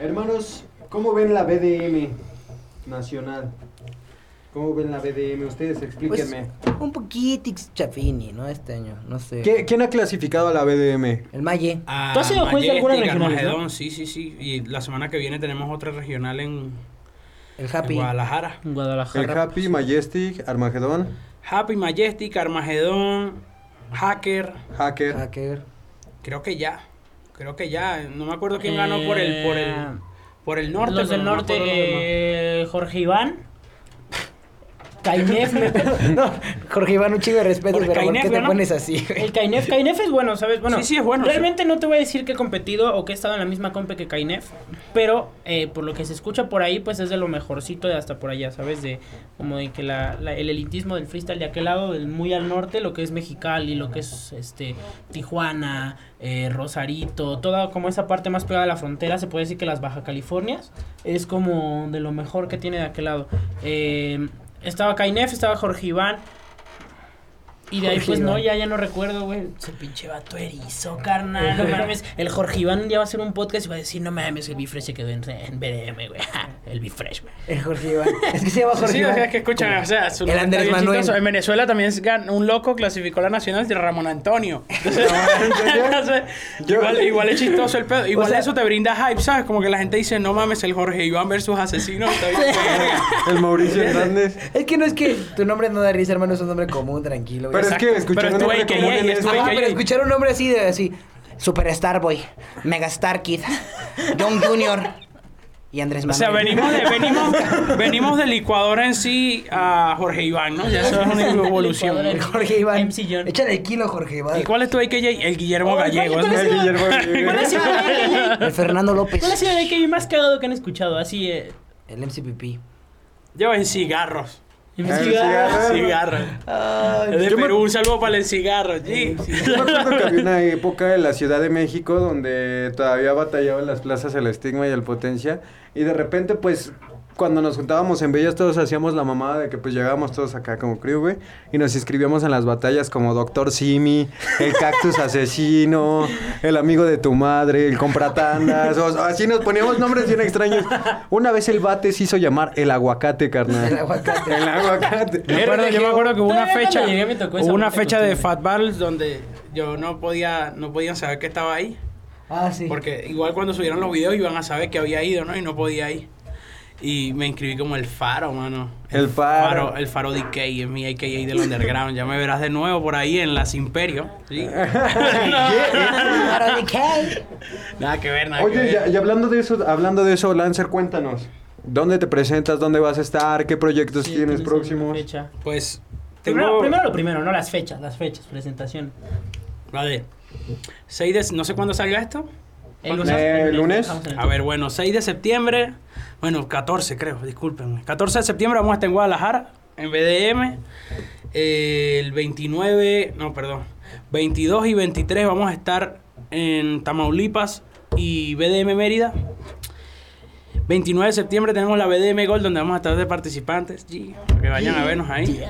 Hermanos, ¿cómo ven la BDM nacional? ¿Cómo ven la BDM? Ustedes Pues, explíquenme. un poquito chafini, ¿no? Este año, no sé. ¿Qué- ¿Quién ha clasificado a la BDM? El Maye. Ah, ¿Tú has sido juez de alguna regional, Armagedón, no? sí, sí, sí. Y la semana que viene tenemos otra regional en, El en Happy. Guadalajara. En El Guadalajara. Happy, Majestic, Armagedón, Happy, Majestic, Armagedón, Hacker. Hacker. Hacker. Creo que ya. Creo que ya. No me acuerdo quién ganó por el, por el, por el norte. Los del no norte, eh, Jorge Iván. Kainef, me- No, Jorge Iván, un chico de respeto, Por pero ¿por Cainef, qué te ¿no? pones así, güey? El Kainef, Kainef es bueno, ¿sabes? Bueno, Sí, sí, es bueno, sí. Realmente no te voy a decir que he competido o que he estado en la misma compe que Kainef, pero eh, por lo que se escucha por ahí, pues es de lo mejorcito de hasta por allá, ¿sabes? De como de que la, la- el elitismo del freestyle de aquel lado, del muy al norte, lo que es Mexicali, lo que es este Tijuana, eh, Rosarito, toda como esa parte más pegada a la frontera, se puede decir que las Baja Californias es como de lo mejor que tiene de aquel lado. Eh, estaba Kainef, estaba Jorge Iván. Y de ahí, Jorge pues no, ya, ya no recuerdo, güey. Ese pinche vato erizo, carnal. No mames. El Jorge Iván ya va a hacer un podcast y va a decir, no mames, el Bifresh se quedó en, en BDM, güey. El Bifresh, güey. El Jorge Iván. Es que se llama Jorge Sí, o sea, es que escuchan, o sea, su El Andrés está bien Manuel. chistoso. En Venezuela también se gan- un loco clasificó la nacional de Ramón Antonio. Entonces, entonces, igual, igual es chistoso el pedo. Igual sea- eso te brinda hype, ¿sabes? Como que la gente dice, no mames, el Jorge Iván versus asesino. Está bien, verga. El Mauricio Hernández. Es que no es que tu nombre no da risa, hermano, es un nombre común, tranquilo. güey. Pero es que escuchar un nombre AKA, común en es eso- tu Ajá, AKA. pero escuchar un nombre así de así. Superstar Boy, Megastar Kid, John Junior y Andrés O Manuel. sea, venimos de, venimos, venimos del licuador en sí a Jorge Iván, ¿no? Ya eso es una evolución. El Jorge Iván. MC John. Échale el kilo, Jorge Iván. ¿Y cuál es tu AKJ? El Guillermo Oh, ¿cuál- Gallego. cuál es. El Guillermo ¿Cuál ha Gallego. sido el Fernando López. ¿Cuál ha sido el AKJ más cagado que han escuchado? Así, eh. El MCPP. Yo en El cigarro. Cigarros. Es de me- Perú, un saludo para el cigarro. sí. Yo me acuerdo que había una época en la Ciudad de México donde todavía batallaba en las plazas el estigma y el potencia. Y de repente, pues, cuando nos juntábamos en Bellas, todos hacíamos la mamada de que pues llegábamos todos acá como crew, güey. Y nos inscribíamos en las batallas como Doctor Simi, el Cactus Asesino, el amigo de tu madre, el Compratandas. O, así nos poníamos nombres bien extraños. Una vez el bate se hizo llamar el aguacate, carnal. El aguacate. El aguacate. Me acuerdo- yo me acuerdo que hubo una fecha, llegué me tocó hubo una fecha de costumbre. Fat Battles donde yo no podía, no podían saber que estaba ahí. Ah, sí. Porque igual cuando subieron los videos iban a saber que había ido, ¿no? Y no podía ir. Y me inscribí como el faro, mano. El Faro. El faro DK, es mi AKA del underground. Ya me verás de nuevo por ahí en las Imperio. ¿sí? ¿de qué? nada que ver, nada que Oye, ver. ya- y hablando de eso, hablando de eso, Lancer, cuéntanos. ¿Dónde te presentas? ¿Dónde vas a estar? ¿Qué proyectos Sí, tienes próximos? fecha. Pues tengo... Primero, primero lo primero, no las fechas, las fechas, presentación. Vale. 6 de... No sé cuándo salga esto. El ¿Cuándo lunes, Eh, el lunes. A ver, bueno, 6 de septiembre, bueno, 14 creo, discúlpenme. 14 de septiembre vamos a estar en Guadalajara, en BDM. Eh, el 29, no, perdón, 22 y 23 vamos a estar en Tamaulipas y BDM Mérida. 29 de septiembre tenemos la BDM Gold donde vamos a estar de participantes, para que vayan a vernos ahí.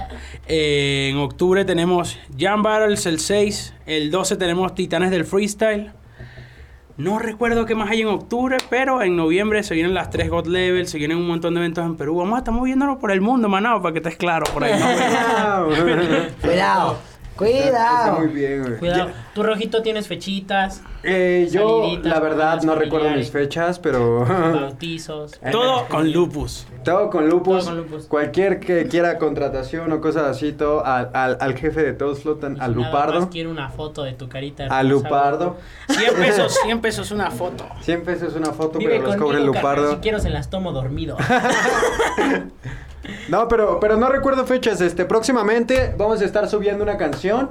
Eh, en octubre tenemos Jam Battles el 6, el 12 tenemos Titanes del Freestyle. No recuerdo qué más hay en octubre, pero en noviembre se vienen las tres God Level, se vienen un montón de eventos en Perú. Vamos a estar moviéndonos por el mundo, manado, para que estés claro por ahí. ¿no? Cuidado. Cuidado. Está muy bien, güey. Cuidado. Tu rojito tienes fechitas, Eh, yo, Saliditas, la verdad, no recuerdo mis fechas, pero... bautizos. Todo con lupus. Todo con lupus. Todo con lupus. Cualquier que quiera contratación o cosas así, todo al, al, al jefe de todos flotan, al Lupardo. más quiero una foto de tu carita. Al Lupardo. 100 pesos, 100 pesos una foto. 100 pesos una foto, Vive pero los cobra el Lupardo. Si quiero se las tomo dormido. No, pero, pero no recuerdo fechas. Este, próximamente vamos a estar subiendo una canción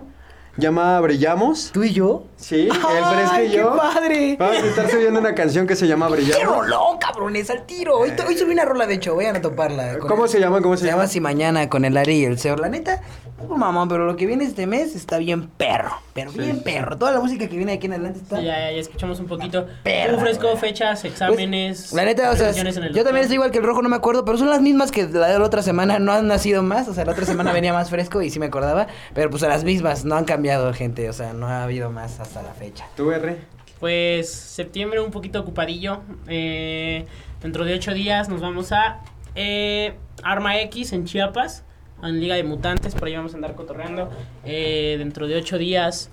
llamada Brillamos. ¿Tú y yo? Sí, el Fresco ¡Ay, y qué yo. padre! Vamos a estar subiendo una canción que se llama ¡Qué Brillamos. rolón, cabrones! ¡Al tiro! Hoy, hoy subí una rola, de hecho, vayan a toparla. con ¿Cómo el- se llama? ¿Cómo se, Se llama Si Mañana con el Ari y el Seo. La neta, oh, mamón, pero lo que viene este mes está bien perro. Pero Sí, bien sí, perro. Toda la música que viene aquí en adelante está. Sí, ya, ya, ya escuchamos un poquito. Perra, Un fresco, güey. fechas, exámenes. Pues, la neta, o sea, revisiones en el yo también estoy igual que el rojo, no me acuerdo, pero son las mismas que la de la otra semana, no han nacido más, o sea, la otra semana venía más fresco y sí me acordaba, pero pues a las mismas, no han cambiado, gente, o sea, no ha habido más hasta la fecha. ¿Tú, R? Pues septiembre un poquito ocupadillo. Eh, dentro de ocho días nos vamos a eh, Arma X en Chiapas, en Liga de Mutantes, por ahí vamos a andar cotorreando. Eh, dentro de ocho días,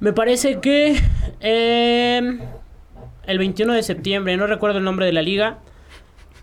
me parece que eh, el 21 de septiembre, no recuerdo el nombre de la liga.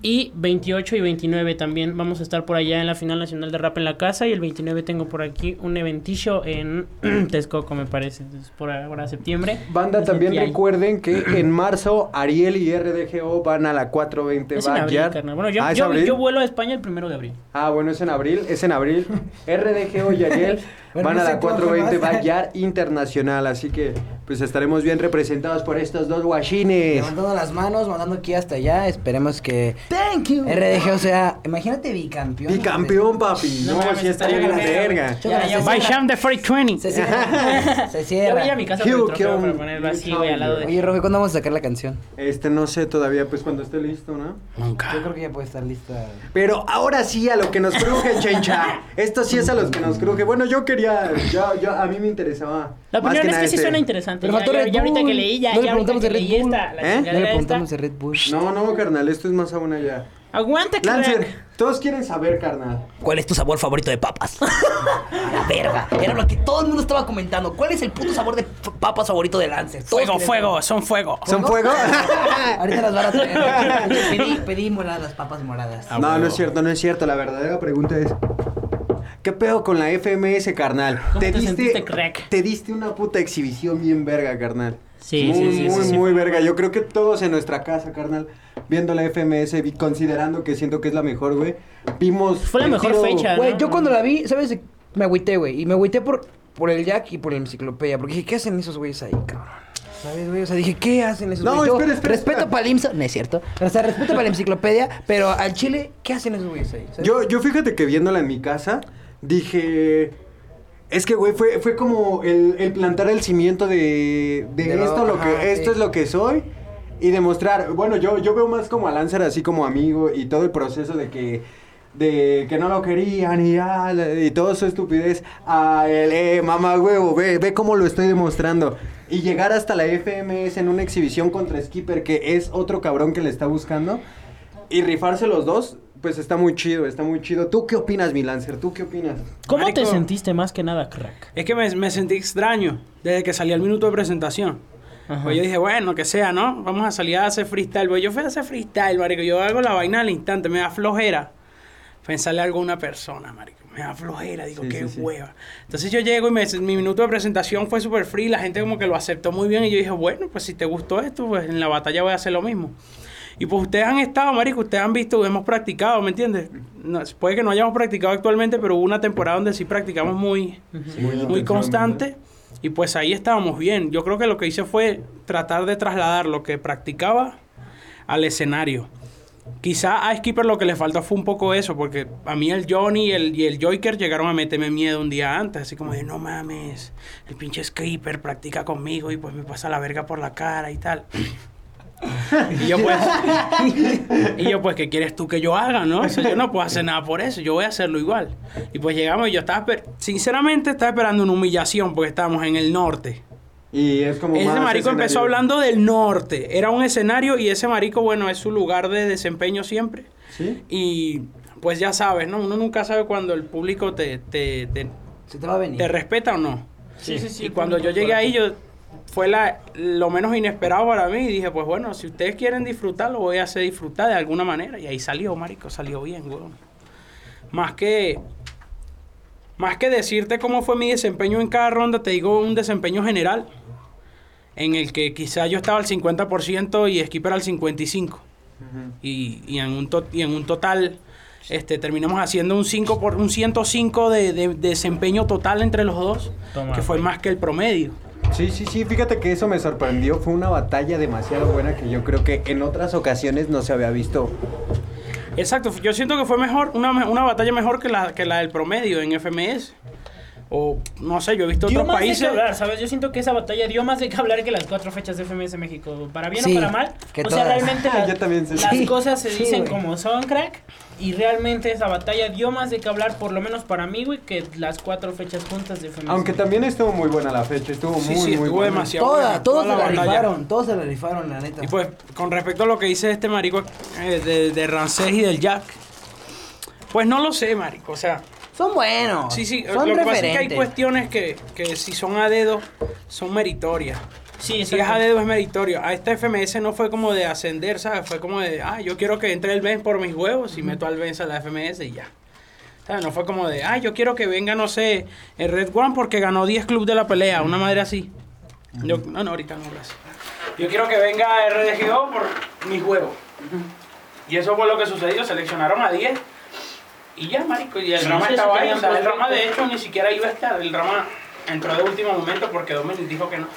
Y 28 y 29 también vamos a estar por allá en la final nacional de rap en la casa. Y el 29 tengo por aquí un eventillo en Texcoco, me parece. Entonces, por ahora septiembre. Banda, también hay. recuerden que en marzo Ariel y RDGO van a la 420 Es en abril, carnal. Bueno, yo, Ah, ¿es yo, yo vuelo a España el primero de abril. Ah, bueno, es en abril, es en abril. RDGO y Ariel Bueno, van a no la cómo 420 vas. Backyard Internacional, así que pues estaremos bien representados por estos dos guachines. Levantando las manos, mandando aquí hasta allá, esperemos que Thank you. RDG, o sea, imagínate bicampeón. Bicampeón, papi. No No, si está estaría bien verga. verga. Ya, ya, By. Sham de 420. Se cierra. Se Ya cierra. voy a mi casa por trofeo para ponerlo así, güey, al lado de... Oye, Rojo, ¿cuándo vamos a sacar la canción? Este, no sé todavía, pues cuando esté listo, ¿no? Nunca. Yo creo que ya puede estar lista. Pero ahora sí a lo que nos cruje, chencha. Esto sí es a los que nos cruje. Bueno, yo quería, yo, yo, a mí me interesaba. La opinión es nada que sí suena interesante. Pero Ya, ahorita que leí, ya, No le preguntamos que de Red Bull. esta, ¿Eh? Ya le preguntamos de Red Bull. No, no, carnal, esto es más aún allá. Aguanta, crack. Lancer, todos quieren saber, carnal. ¿Cuál es tu sabor favorito de papas? La verga. Era lo que todo el mundo estaba comentando. ¿Cuál es el puto sabor de papas favorito de Lancer? Todos Fuego, fuego, son fuego. ¿Son fuego? Ahorita las van a traer. Pedí, pedí moradas, papas moradas. No, no es cierto, no es cierto. La verdadera pregunta es. ¿Qué pedo con la FMS, carnal? ¿Cómo te sentiste, crack? te diste una puta exhibición bien verga, carnal. Sí, muy, sí, sí, muy, sí, sí. muy verga. Yo creo que todos en nuestra casa, carnal, viendo la FMS, considerando que siento que es la mejor, güey, vimos... Fue la mejor tiro- fecha. Güey, ¿no? yo cuando la vi, ¿sabes? Me agüité, güey. Y me agüité por, por el Jack y por la enciclopedia. Porque dije, ¿qué hacen esos güeyes ahí, cabrón? ¿Sabes, güey? O sea, dije, ¿qué hacen esos No, güeyes? Yo espera, espera, respeto para el IMSA, no es cierto. O sea, respeto para la enciclopedia, pero al Chile, ¿qué hacen esos güeyes ahí? ¿Sabes? Yo, yo fíjate que viéndola en mi casa, dije... Es que, güey, fue, fue como el, el plantar el cimiento de, de De lo- esto, lo que, esto sí. es lo que soy. Y demostrar, bueno, yo, yo veo más como a Lancer así como amigo y todo el proceso de que, de que no lo querían y, ah, y toda su estupidez. A el, eh, mamá huevo, ve, ve cómo lo estoy demostrando. Y llegar hasta la FMS en una exhibición contra Skipper, que es otro cabrón que le está buscando. Y rifarse los dos, pues está muy chido, está muy chido. ¿Tú qué opinas, mi Lancer? ¿Tú qué opinas? ¿Cómo te sentiste más que nada, crack? Es que me, me sentí extraño desde que salí al minuto de presentación. Pues yo dije, bueno, que sea, ¿no? Vamos a salir a hacer freestyle. Pues yo fui a hacer freestyle, marico. Yo hago la vaina al instante, me da flojera. Pensarle algo a una persona, marico. Me da flojera, digo, Sí, qué sí, sí. hueva. Entonces yo llego y me- mi minuto de presentación fue súper free. La gente como que lo aceptó muy bien. Y yo dije, bueno, pues si te gustó esto, pues en la batalla voy a hacer lo mismo. Y pues ustedes han estado, marico, ustedes han visto, hemos practicado, ¿me entiendes? No, puede que no hayamos practicado actualmente, pero hubo una temporada donde sí practicamos muy, muy constante y pues ahí estábamos bien. Yo creo que lo que hice fue tratar de trasladar lo que practicaba al escenario. Quizá a Skipper lo que le faltó fue un poco eso, porque a mí el Johnny y el, y el Joker llegaron a meterme miedo un día antes, así como de no mames, el pinche Skipper practica conmigo y pues me pasa la verga por la cara y tal. Y yo pues, y yo pues, ¿qué quieres tú que yo haga, no? O sea, yo no puedo hacer nada por eso, yo voy a hacerlo igual. Y pues llegamos y yo estaba, sinceramente estaba esperando una humillación porque estábamos en el norte. Y es como Ese marico empezó hablando del norte, era un escenario y ese marico, bueno, es su lugar de desempeño siempre. ¿Sí? Y pues ya sabes, ¿no? Uno nunca sabe cuando el público te, te, te, Se te va a venir. ¿Te respeta o no? Sí, sí, sí. Y cuando yo llegué ahí, yo fue la, lo menos inesperado para mí. Y dije, pues bueno, si ustedes quieren disfrutar, lo voy a hacer disfrutar de alguna manera. Y ahí salió, marico, salió bien, weón. Más que, más que decirte cómo fue mi desempeño en cada ronda, te digo un desempeño general. En el que quizá yo estaba al 50% y Skipper al 55%. Y, y en un to- y en un total este terminamos haciendo un 5 por un 105 de, de- de desempeño total entre los dos Toma, que fue más que el promedio Sí, sí, sí, fíjate que eso me sorprendió. Fue una batalla demasiado buena que yo creo que en otras ocasiones no se había visto. exacto yo siento que fue mejor una, una batalla mejor que la que la del promedio en FMS o no sé yo he visto Dio otros más de países que hablar, ¿sabes? Yo siento que esa batalla dio más de que hablar que las cuatro fechas de FMS México. Para bien Sí, o para mal. que o sea, realmente las, yo también sé. las Sí, cosas se sí, dicen como son, crack. Y realmente esa batalla dio más de que hablar, por lo menos para mí, güey, que las cuatro fechas juntas de FMS. Aunque también estuvo muy buena la fecha, estuvo sí muy, sí muy estuvo buena. demasiado Toda, buena, todos toda se la batalla. rifaron, todos se la rifaron, la neta. Y pues, con respecto a lo que dice este marico eh, de, de Rancés y del Jack, pues no lo sé, marico. O sea, son buenos. sí, sí, son lo que pasa es que hay referentes. cuestiones que, que si son a dedo, son meritorias. Sí, Si es a dedo es meritorio. A esta FMS no fue como de ascender, ¿sabes? Fue como de, ah, yo quiero que entre el Benz por mis huevos y meto al Benz a la FMS y ya. ¿Sabes? No fue como de, ah, yo quiero que venga, no sé, el Red One porque ganó 10 clubes de la pelea, una madre así. Yo, no, no, ahorita no, gracias. Yo quiero que venga RDGO por mis huevos. Y eso fue lo que sucedió, seleccionaron a 10 y ya, marico, y el Sí, drama sí, estaba ahí. O sea, el tenían drama de prospecto. hecho ni siquiera iba a estar, el drama entró de último momento porque Dominic dijo que no.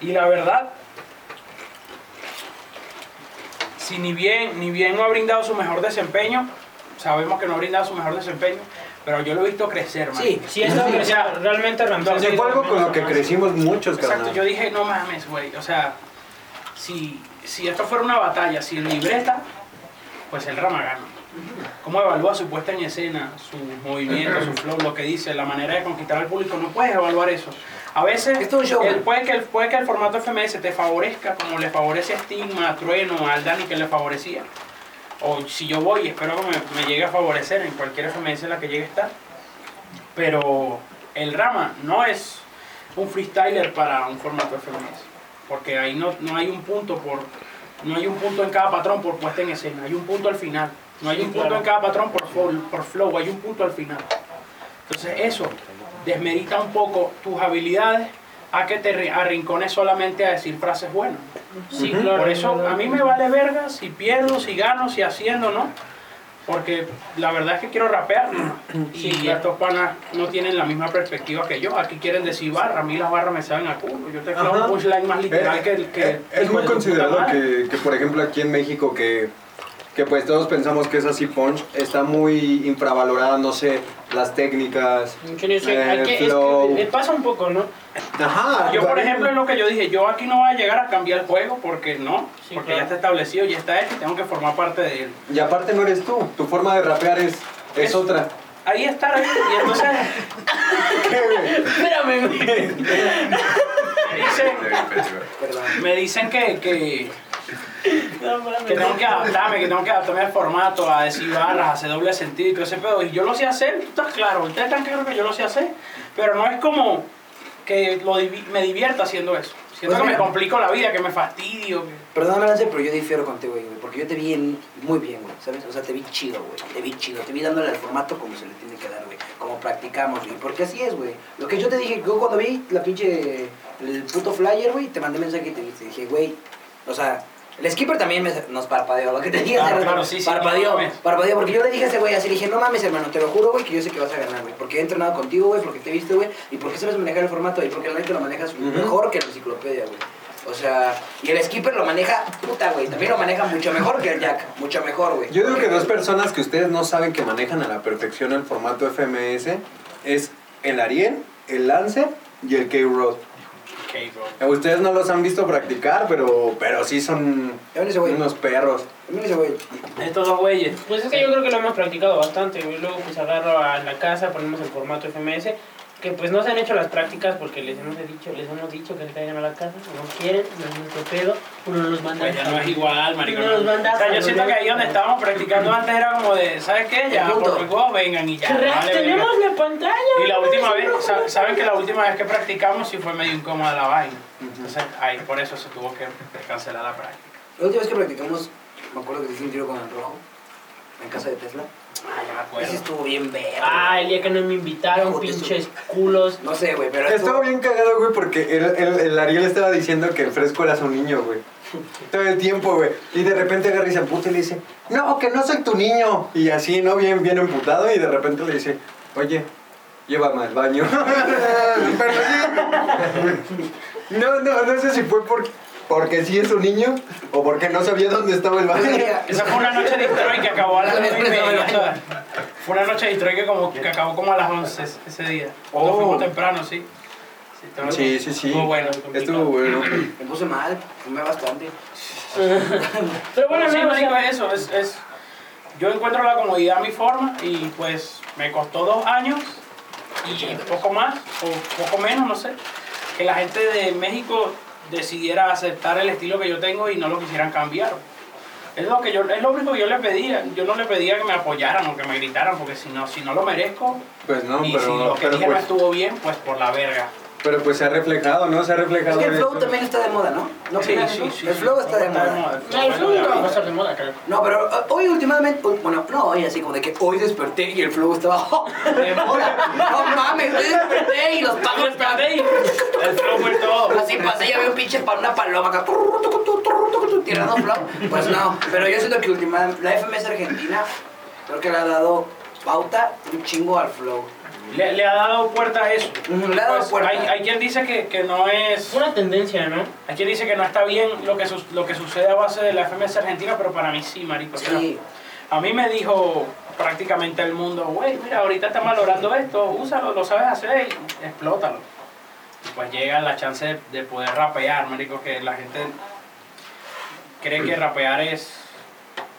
Y la verdad, si ni bien, ni bien no ha brindado su mejor desempeño, sabemos que no ha brindado su mejor desempeño, pero yo lo he visto crecer, man. Sí, Sí, eso O sea, realmente entonces, Sí, fue algo con lo que crecimos muchos, Exacto, carnal. yo dije, no mames, güey, o sea, si, si esto fuera una batalla sin libreta, pues el Rama gana. ¿Cómo evalúa su puesta en escena, su movimiento, su flow, lo que dice, la manera de conquistar al público? No puedes evaluar eso. A veces Esto es un show, el- güey. puede, que el, puede que el formato FMS te favorezca, como le favorece a Stigma, a Trueno, al Dani que le favorecía. O si yo voy, espero que me, me llegue a favorecer en cualquier FMS en la que llegue a estar. Pero el Rama no es un freestyler para un formato FMS. Porque ahí no, no hay un punto por. No hay un punto en cada patrón por puesta en escena, hay un punto al final. No hay un punto en cada patrón por flow, por flow, hay un punto al final. Entonces eso desmerita un poco tus habilidades a que te ri- arrincones solamente a decir frases buenas. Sí, claro. Por eso a mí me vale verga si pierdo, si gano, si haciendo, ¿no? Porque la verdad es que quiero rapear. Y Sí, claro. estos panas no tienen la misma perspectiva que yo. Aquí quieren decir barra, a mí las barras me saben a culo. Yo te clavo un punchline más literal Eh, que el que... eh, es hijo muy considerado que, que, por ejemplo, aquí en México, que, que pues todos pensamos que es así punch, está muy infravalorada, no sé, las técnicas, eh, hay que- es pasa un poco, ¿no? Ajá. Yo, por ejemplo, es lo que yo dije, yo aquí no voy a llegar a cambiar el juego porque no, Sí, porque claro. ya está establecido, ya está hecho y tengo que formar parte de él. Y aparte no eres tú, tu forma de rapear es, es Es- otra. Ahí está, ahí, y entonces. Espérame, me dicen, me dicen que, que, No, que tengo que adaptarme, que tengo que adaptarme al formato, a decir barras, a hacer doble sentido y todo ese pedo. Y yo lo sé hacer, tú estás claro, ustedes están claros que yo lo sé hacer, pero no es como que lo divi- me divierta haciendo eso. Siento Pues que me mira. complico la vida, que me fastidio. que- Perdóname, Lance, pero yo difiero contigo, güey, porque yo te vi en- muy bien, güey, ¿sabes? O sea, te vi chido, güey, te vi chido, te vi dándole al formato como se le tiene que dar, güey, como practicamos, güey, porque así es, güey. Lo que yo te dije, yo cuando vi la pinche, el puto flyer, güey, te mandé mensaje y te dije, dije, güey, o sea, el skipper también me- nos parpadeó, lo que te dije, Claro, hace rato, claro, sí, sí, parpadeó, no parpadeó, porque yo le dije a ese güey, así le dije, no mames, hermano, te lo juro, güey, que yo sé que vas a ganar, güey, porque he entrenado contigo, güey, porque te he visto, güey, y porque sabes manejar el formato, y porque la neta lo manejas mejor que la enciclopedia, güey. O sea, y el skipper lo maneja, puta, güey. También lo maneja mucho mejor que el Jack. Mucho mejor, güey. Yo digo que dos personas que ustedes no saben que manejan a la perfección el formato FMS es el Ariel, el Lance y el K-Rod. Bro. Ustedes no los han visto practicar, pero, pero sí son También ese güey. unos perros. Ese güey. Estos dos güeyes. Pues es que yo creo que lo hemos practicado bastante, güey. Luego pues agarro a la casa, ponemos el formato FMS que pues no se han hecho las prácticas porque les hemos dicho, les hemos dicho que se caigan a la casa, no quieren, no es nuestro pedo, uno los manda Pues ya no es igual, marico. No los mandas o sea, yo siento que ahí donde estábamos practicando antes era como de, ¿sabes qué? Ya, por huevo, vengan y ya. Vale, tenemos venga. la pantalla. Y la última vez. ¿saben que la última vez que practicamos sí fue medio incómoda la vaina? Entonces, ahí por eso se tuvo que cancelar la práctica. La última vez que practicamos, me acuerdo que hice un tiro con el rojo. En casa de Tesla. Ah, ya me acuerdo. Ese estuvo bien verde. Ah, el día que no me invitaron, pinches culos. No sé, güey, pero Estuvo bien cagado, güey, porque el, el, el Ariel estaba diciendo que el fresco era su niño, güey. Todo el tiempo, güey. Y de repente agarra y se emputa y le dice, no, que no soy tu niño. Y así, ¿no? Bien, bien emputado. Y de repente le dice, oye, llévame al baño. Pero sí. No, no, no sé si fue por, porque sí es un niño o porque no sabía dónde estaba el baño. Esa fue una noche de Detroit que acabó a las Eso 9 y media. Fue una noche de Detroit que, como, que acabó como a las 11 ese día. Oh. Nos fuimos temprano, sí. Sí, Sí, sí. Estuvo bueno. Estuvo bueno. Me puse mal, fumé bastante. Pero bueno, sí, marico, es eso. Es, es, yo encuentro la comodidad a mi forma y pues me costó dos años y poco más o poco menos, no sé, que la gente de México decidiera aceptar el estilo que yo tengo y no lo quisieran cambiar. Es lo que yo, es lo único que yo le pedía. Yo no le pedía que me apoyaran o que me gritaran, porque si no, si no lo merezco Pues no, y pero, si lo que pero, dije no pues, estuvo bien, pues por la verga. Pero pues se ha reflejado, ¿no? Se ha Es reflejado. que el flow esto. también está de moda, ¿no? ¿No Sí, sí, sí. El flow está de moda. no, el flow ya. nunca va a estar de moda, creo. No, pero uh, hoy últimamente, uh, bueno, no hoy así como de que hoy desperté y el flow estaba de moda. No mames, hoy desperté y los desperté y el flow fue todo. Así pasé y había un pinche para una paloma acá. Tirando flow. Pues no, pero yo siento que última, la FMS Argentina creo que le ha dado pauta un chingo al flow. Le, le ha dado puerta a eso. Le ha dado Pues, puerta. Hay, hay quien dice que, que no Es es. una tendencia, ¿no? Hay quien dice que no está bien lo que, su- lo que sucede a base de la FMS Argentina, pero para mí sí, marico. Sí. A mí me dijo prácticamente el mundo, güey, mira, ahorita están valorando esto, úsalo, lo sabes hacer y explótalo. Y pues llega la chance de, de poder rapear, marico, que la gente cree que rapear es,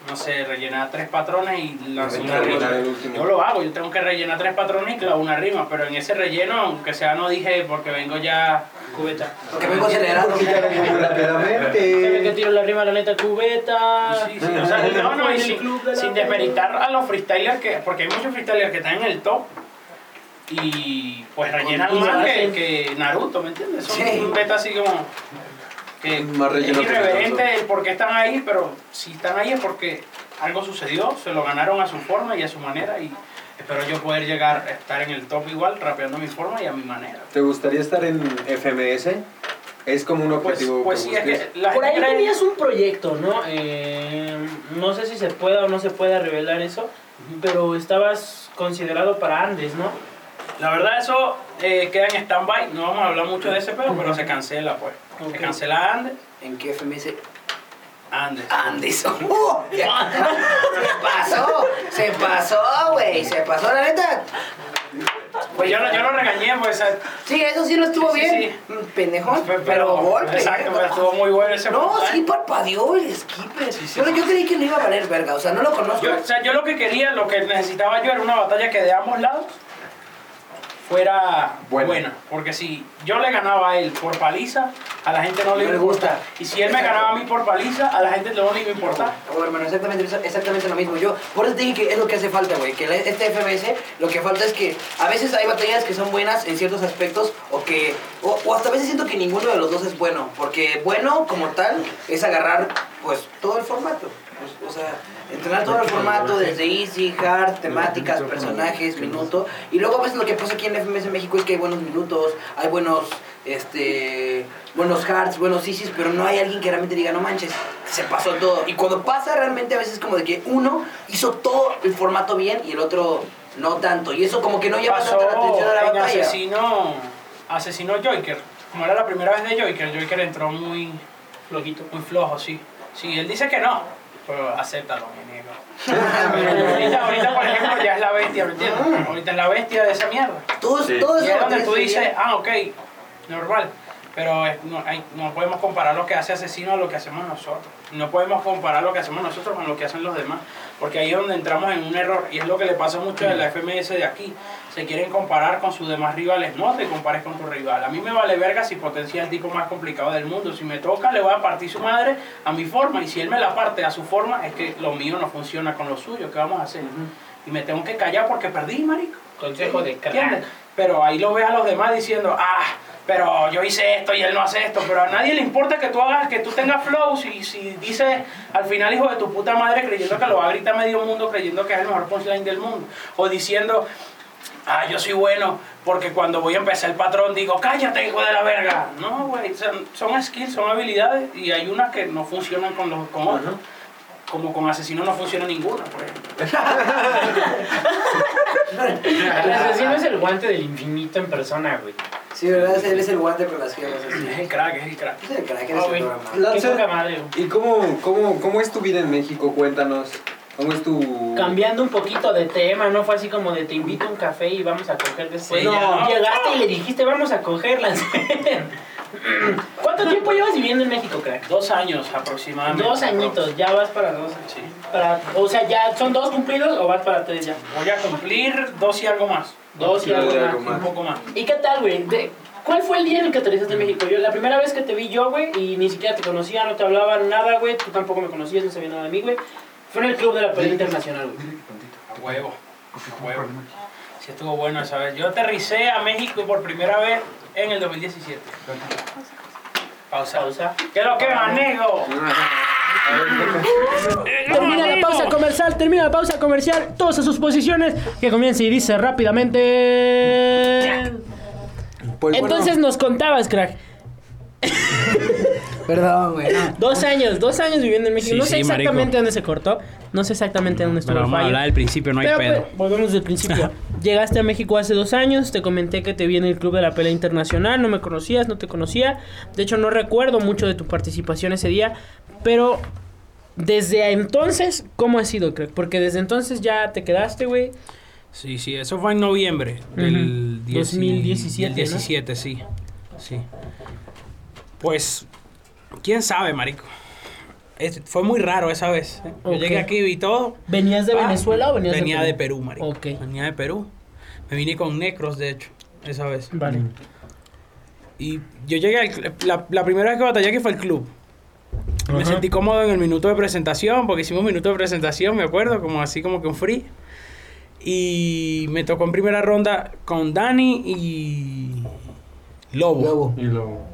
no sé, rellenar tres patrones y lanzar una rima. Yo lo hago, yo tengo que rellenar tres patrones y clavar una rima, pero en ese relleno, aunque sea no dije porque vengo ya cubeta. Porque vengo acelerado. Muy Sabe que rápidamente. tiro la rima, la neta, cubeta. Sí, sí, o sea, no, no, y sin, sin desmeritar a los freestylers, que, porque hay muchos freestylers que están en el top y pues rellenan más que, que Naruto, ¿me entiendes? Son Sí. un beta así como que Más es irreverente el por qué están ahí, pero si están ahí es porque algo sucedió, se lo ganaron a su forma y a su manera y espero yo poder llegar a estar en el top igual, rapeando a mi forma y a mi manera. ¿Te gustaría estar en FMS? Es como un Pues, objetivo pues sí, es que la Por ahí cree- tenías un proyecto, ¿no? Eh, no sé si se pueda o no se pueda revelar eso, pero estabas considerado para Andes, ¿no? La verdad eso eh, queda en stand-by, no vamos a hablar mucho de ese pedo, pero se cancela pues. Ok. Se cancela Andes. ¿En qué FMS? Andes. Andes. ¡Uh! se pasó, se pasó, güey, se pasó, la neta. Pues yo, lo- yo lo regañé, pues. Sí, eso sí no estuvo Sí, sí, bien. Mm, Pendejón, Pe- pero, golpe. Exacto, ¿eh? pero estuvo muy bueno ese No, sí parpadeó el skipper. Pero yo creí que no iba a valer verga, o sea, no lo conozco. Yo, o sea, yo lo que quería, lo que necesitaba yo era una batalla que de ambos lados fuera Buena. buena. Porque si yo le ganaba a él por paliza, a la gente no le No le importa. gusta. Y si él me ganaba a mí por paliza, a la gente no le iba a importar. Oh, hermano, exactamente, exactamente lo mismo. Yo, por eso te dije que es lo que hace falta, güey. Que este FMS, lo que falta es que a veces hay batallas que son buenas en ciertos aspectos o que, o, o hasta a veces siento que ninguno de los dos es bueno. Porque bueno, como tal, es agarrar, pues, todo el formato. Pues, o sea, entrenar todo el formato, desde easy, hard, temáticas, personajes, minuto. Y luego a veces lo que pasa aquí en FMS México es que hay buenos minutos, hay buenos, este, buenos hards, buenos easies, pero no hay alguien que realmente diga, no manches, se pasó todo. Y cuando pasa realmente a veces es como de que uno hizo todo el formato bien y el otro no tanto. Y eso como que no llama Pasó tanta la atención a la batalla. asesino, asesino Joker. Como era la primera vez de Joker, Joker entró muy Flojito. muy flojo, sí. Sí, él dice que no, pero acéptalo, ahorita, ahorita, por ejemplo, ya es la bestia, ¿me entiendes? Ahorita es la bestia de esa mierda. Todo, Sí. todo Y es donde tú dices, ah, ok, normal. Pero es- no, hay- no podemos comparar lo que hace Asesino a lo que hacemos nosotros. No podemos comparar lo que hacemos nosotros con lo que hacen los demás. Porque ahí es donde entramos en un error. Y es lo que le pasa mucho a la FMS de aquí. Se quieren comparar con sus demás rivales. No te compares con tu rival. A mí me vale verga si potencia el tipo más complicado del mundo. Si me toca, le voy a partir su madre a mi forma. Y si él me la parte a su forma, es que lo mío no funciona con lo suyo. ¿Qué vamos a hacer? Y me tengo que callar porque perdí, marico. Consejo de crack. ¿Entiendes? Pero ahí lo ves a los demás diciendo, ah, pero yo hice esto y él no hace esto. Pero a nadie le importa que tú hagas, que tú tengas flow. Si, si dices al final, hijo de tu puta madre, creyendo que lo va a gritar medio mundo, creyendo que es el mejor punchline del mundo. O diciendo, ah, yo soy bueno, porque cuando voy a empezar el patrón digo, cállate, hijo de la verga. No, güey, son, son skills, son habilidades y hay unas que no funcionan con, los, con otros. Como con asesino no funciona ninguna, por ejemplo. El asesino es el guante del infinito en persona, güey. Sí, ¿verdad? Él es el guante con las así. Es el crack, es el crack. Es el crack, Ah, eres el poca madre, güey. ¿y cómo, cómo, cómo es tu vida en México? Cuéntanos. ¿Cómo es tu...? Cambiando un poquito de tema, no fue así como de te invito a un café y vamos a coger después. Sí, no, llegaste y le dijiste vamos a coger las. ¿Cuánto tiempo llevas viviendo en México, crack? Dos años aproximadamente. Dos añitos, ya vas para dos. Sí. Para, o sea, ya son dos cumplidos o vas para tres ya. Voy a cumplir dos y algo más. Dos y Dos y algo algo más. más. Un poco más. ¿Y qué tal, güey? De- ¿Cuál fue el día en el que aterrizaste en México? Yo, la primera vez que te vi yo, güey, y ni siquiera te conocía, no te hablaba nada, güey, tú tampoco me conocías, no sabía nada de mí, güey. Fue en el club de la pelea internacional, güey. A huevo. A huevo. Sí estuvo bueno esa vez. Yo aterricé a México por primera vez en el 2017. Pausa. Pausa. ¿Qué es lo que manejo? Termina la pausa comercial, termina la pausa comercial, todos a sus posiciones, que comience y dice rápidamente. Pues, bueno, Entonces nos contabas, crack. Perdón, güey. no. Dos años, dos años viviendo en México. Sí, no sé sí, marico. exactamente dónde se cortó, no sé exactamente dónde estuvo Pero el vamos a hablar del principio, no hay Pero, pedo. pues, volvemos del principio. Llegaste a México hace dos años, te comenté que te vi en el Club de la Pelea Internacional, no me conocías, no te conocía. De hecho, no recuerdo mucho de tu participación ese día, pero desde entonces, ¿cómo ha sido, crack? Porque desde entonces ya te quedaste, güey. Sí, sí, eso fue en noviembre del Ujú. 10 2017, del 17, sí. Sí. Pues, quién sabe, marico. Es- fue muy raro esa vez. ¿eh? Yo Ok. llegué aquí y vi todo. ¿Venías de Ah, Venezuela o venías venía de de Perú? Perú, marico. Ok. Venía de Perú. Me vine con Necros, de hecho, esa vez. Vale. Y yo llegué al la, la primera vez que batallé aquí fue el club. Me sentí cómodo en el minuto de presentación, porque hicimos minuto de presentación, me acuerdo, como así como que un free. Y me tocó en primera ronda con Dani y Lobo. Lobo. Y luego...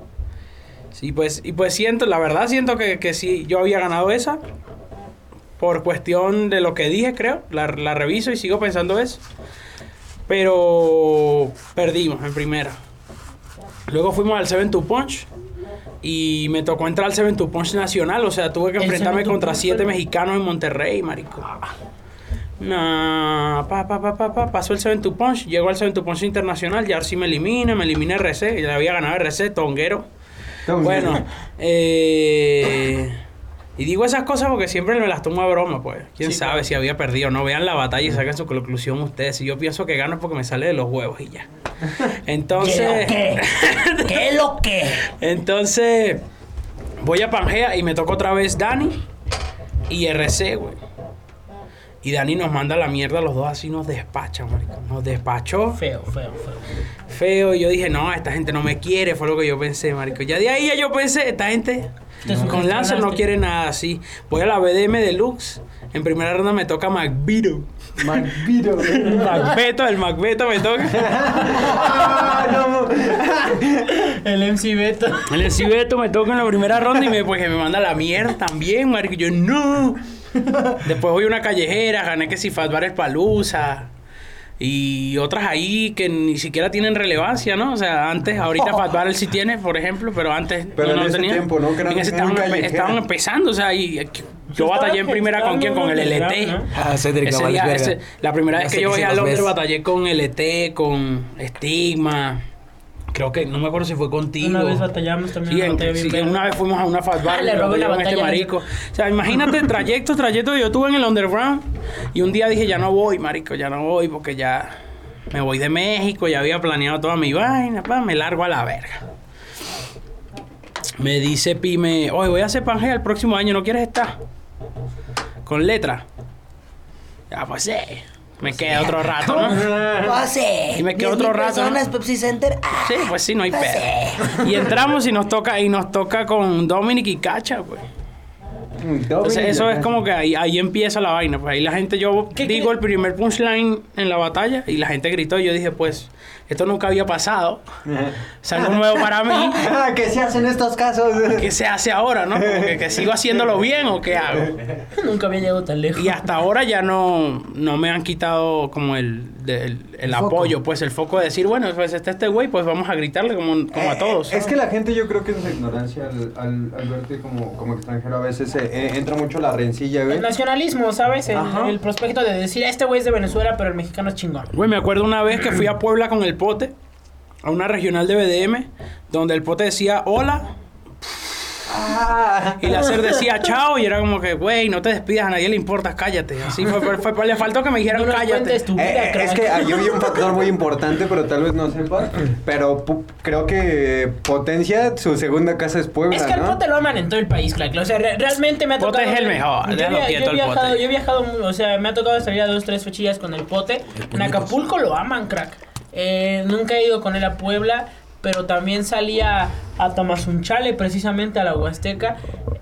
Sí, pues, y pues siento, la verdad siento que, que sí, yo había ganado esa. Por cuestión de lo que dije, creo. La, la reviso y sigo pensando eso. Pero perdimos en primera. Luego fuimos al Seven to Punch. Y me tocó entrar al Seven to Punch nacional. O sea, tuve que enfrentarme contra siete mexicanos en Monterrey, marico. No, pa, pa, pa, pa, pa, pasó el Seven to Punch, llegó al Seven to Punch internacional, ya sí me elimina, me elimina RC, ya le había ganado RC, tonguero. Bueno, eh, y digo esas cosas porque siempre me las tomo a broma, pues. Quién Sí, sabe claro. si había perdido. No vean la batalla y saquen su conclusión ustedes. Si yo pienso que gano es porque me sale de los huevos y ya. Entonces, ¿Qué? ¿Qué es lo que? entonces voy a Pangea y me toca otra vez Dani y RC, güey. Y Dani nos manda la mierda, los dos así nos despacha, marico. Nos despachó Feo, feo, feo. feo. Y yo dije, no, esta gente no me quiere, fue lo que yo pensé, marico. Ya de ahí ya yo pensé, esta gente Te con. Lancer no quiere nada así. Voy a la BDM Deluxe. En primera ronda me toca McBeato. Macbiro. Macbeto, el Macbeto me toca. ah. El MC Beto. El Encibeto me toca en la primera ronda y me, pues, que me manda la mierda también, marico. Yo, no. Después voy a una callejera, gané que si Fatbar el Palusa. Y otras ahí que ni siquiera tienen relevancia, ¿no? O sea, antes, ahorita Fatbar sí tiene, por ejemplo, pero antes Pero en ese tiempo, ¿no? Que En ese estaban, empezando, o sea, y yo batallé en primera con quién, con el LT. ¿no? Ah, Ese día, ese- la primera vez que yo voy a Londres batallé con LT, con Stigma. Creo que, no me acuerdo si fue contigo. Una vez batallamos también. Sí, en- batalla bien sí, una vez fuimos a una fast bar Ah, le robé la este batalla. marico. O sea, imagínate trayectos que yo tuve en el underground y un día dije, ya no voy, marico, ya no voy porque ya me voy de México, ya había planeado toda mi vaina, pa, me largo a la verga. Me dice Pime, oye, voy a hacer Pangea el próximo año, ¿no quieres estar? Con letra. Ya, pues sí. Me quedé otro rato, ¿no? Pase. Y me quedo 10,000 otro rato, ¿no? Pepsi Center. Ah, Sí, pues sí, no hay pase. pedo. Y entramos y nos toca, y nos toca con Dominic y Cacha, pues. Entonces, eso es como que ahí, ahí empieza la vaina. Pues ahí la gente, yo ¿Qué- digo qué? el primer punchline en la batalla y la gente gritó. Y yo dije, pues, esto nunca había pasado. Es algo nuevo para mí. ¿Qué se hace en estos casos? ¿Qué se hace ahora, no? Que, que sigo haciéndolo bien o qué hago. Nunca había llegado tan lejos. Y hasta ahora ya no, no me han quitado como el, el, apoyo, pues el foco de decir, bueno, pues está este güey, pues vamos a gritarle como, como a todos. Eh, Es que la gente yo creo que en su ignorancia al, al, al verte como, como extranjero a veces eh, eh, entra mucho la rencilla, güey. El nacionalismo, ¿sabes? El, el prospecto de decir, este güey es de Venezuela, pero el mexicano es chingón. Güey, me acuerdo una vez que fui a Puebla con el pote, a una regional de BDM, donde el pote decía hola Ah. y la SER decía chao, y era como que, güey, no te despidas, a nadie le importa, cállate. Así fue, fue- fue- le faltó que me dijeran No cállate. tu vida, Eh, eh, es que ahí había un factor muy importante, pero tal vez no sepa. Pero creo que Potencia, su segunda casa es Puebla, Es que el ¿no? pote lo aman en todo el país, crack. O sea, re- realmente me ha Pote tocado. es el mejor, Yo, yo he el viajado, pote. yo he viajado, o sea, me ha tocado salir a dos, tres fechillas con el pote. En Acapulco lo aman, crack. Eh, nunca he ido con él a Puebla, pero también salía a Tamazunchale, precisamente a la Huasteca.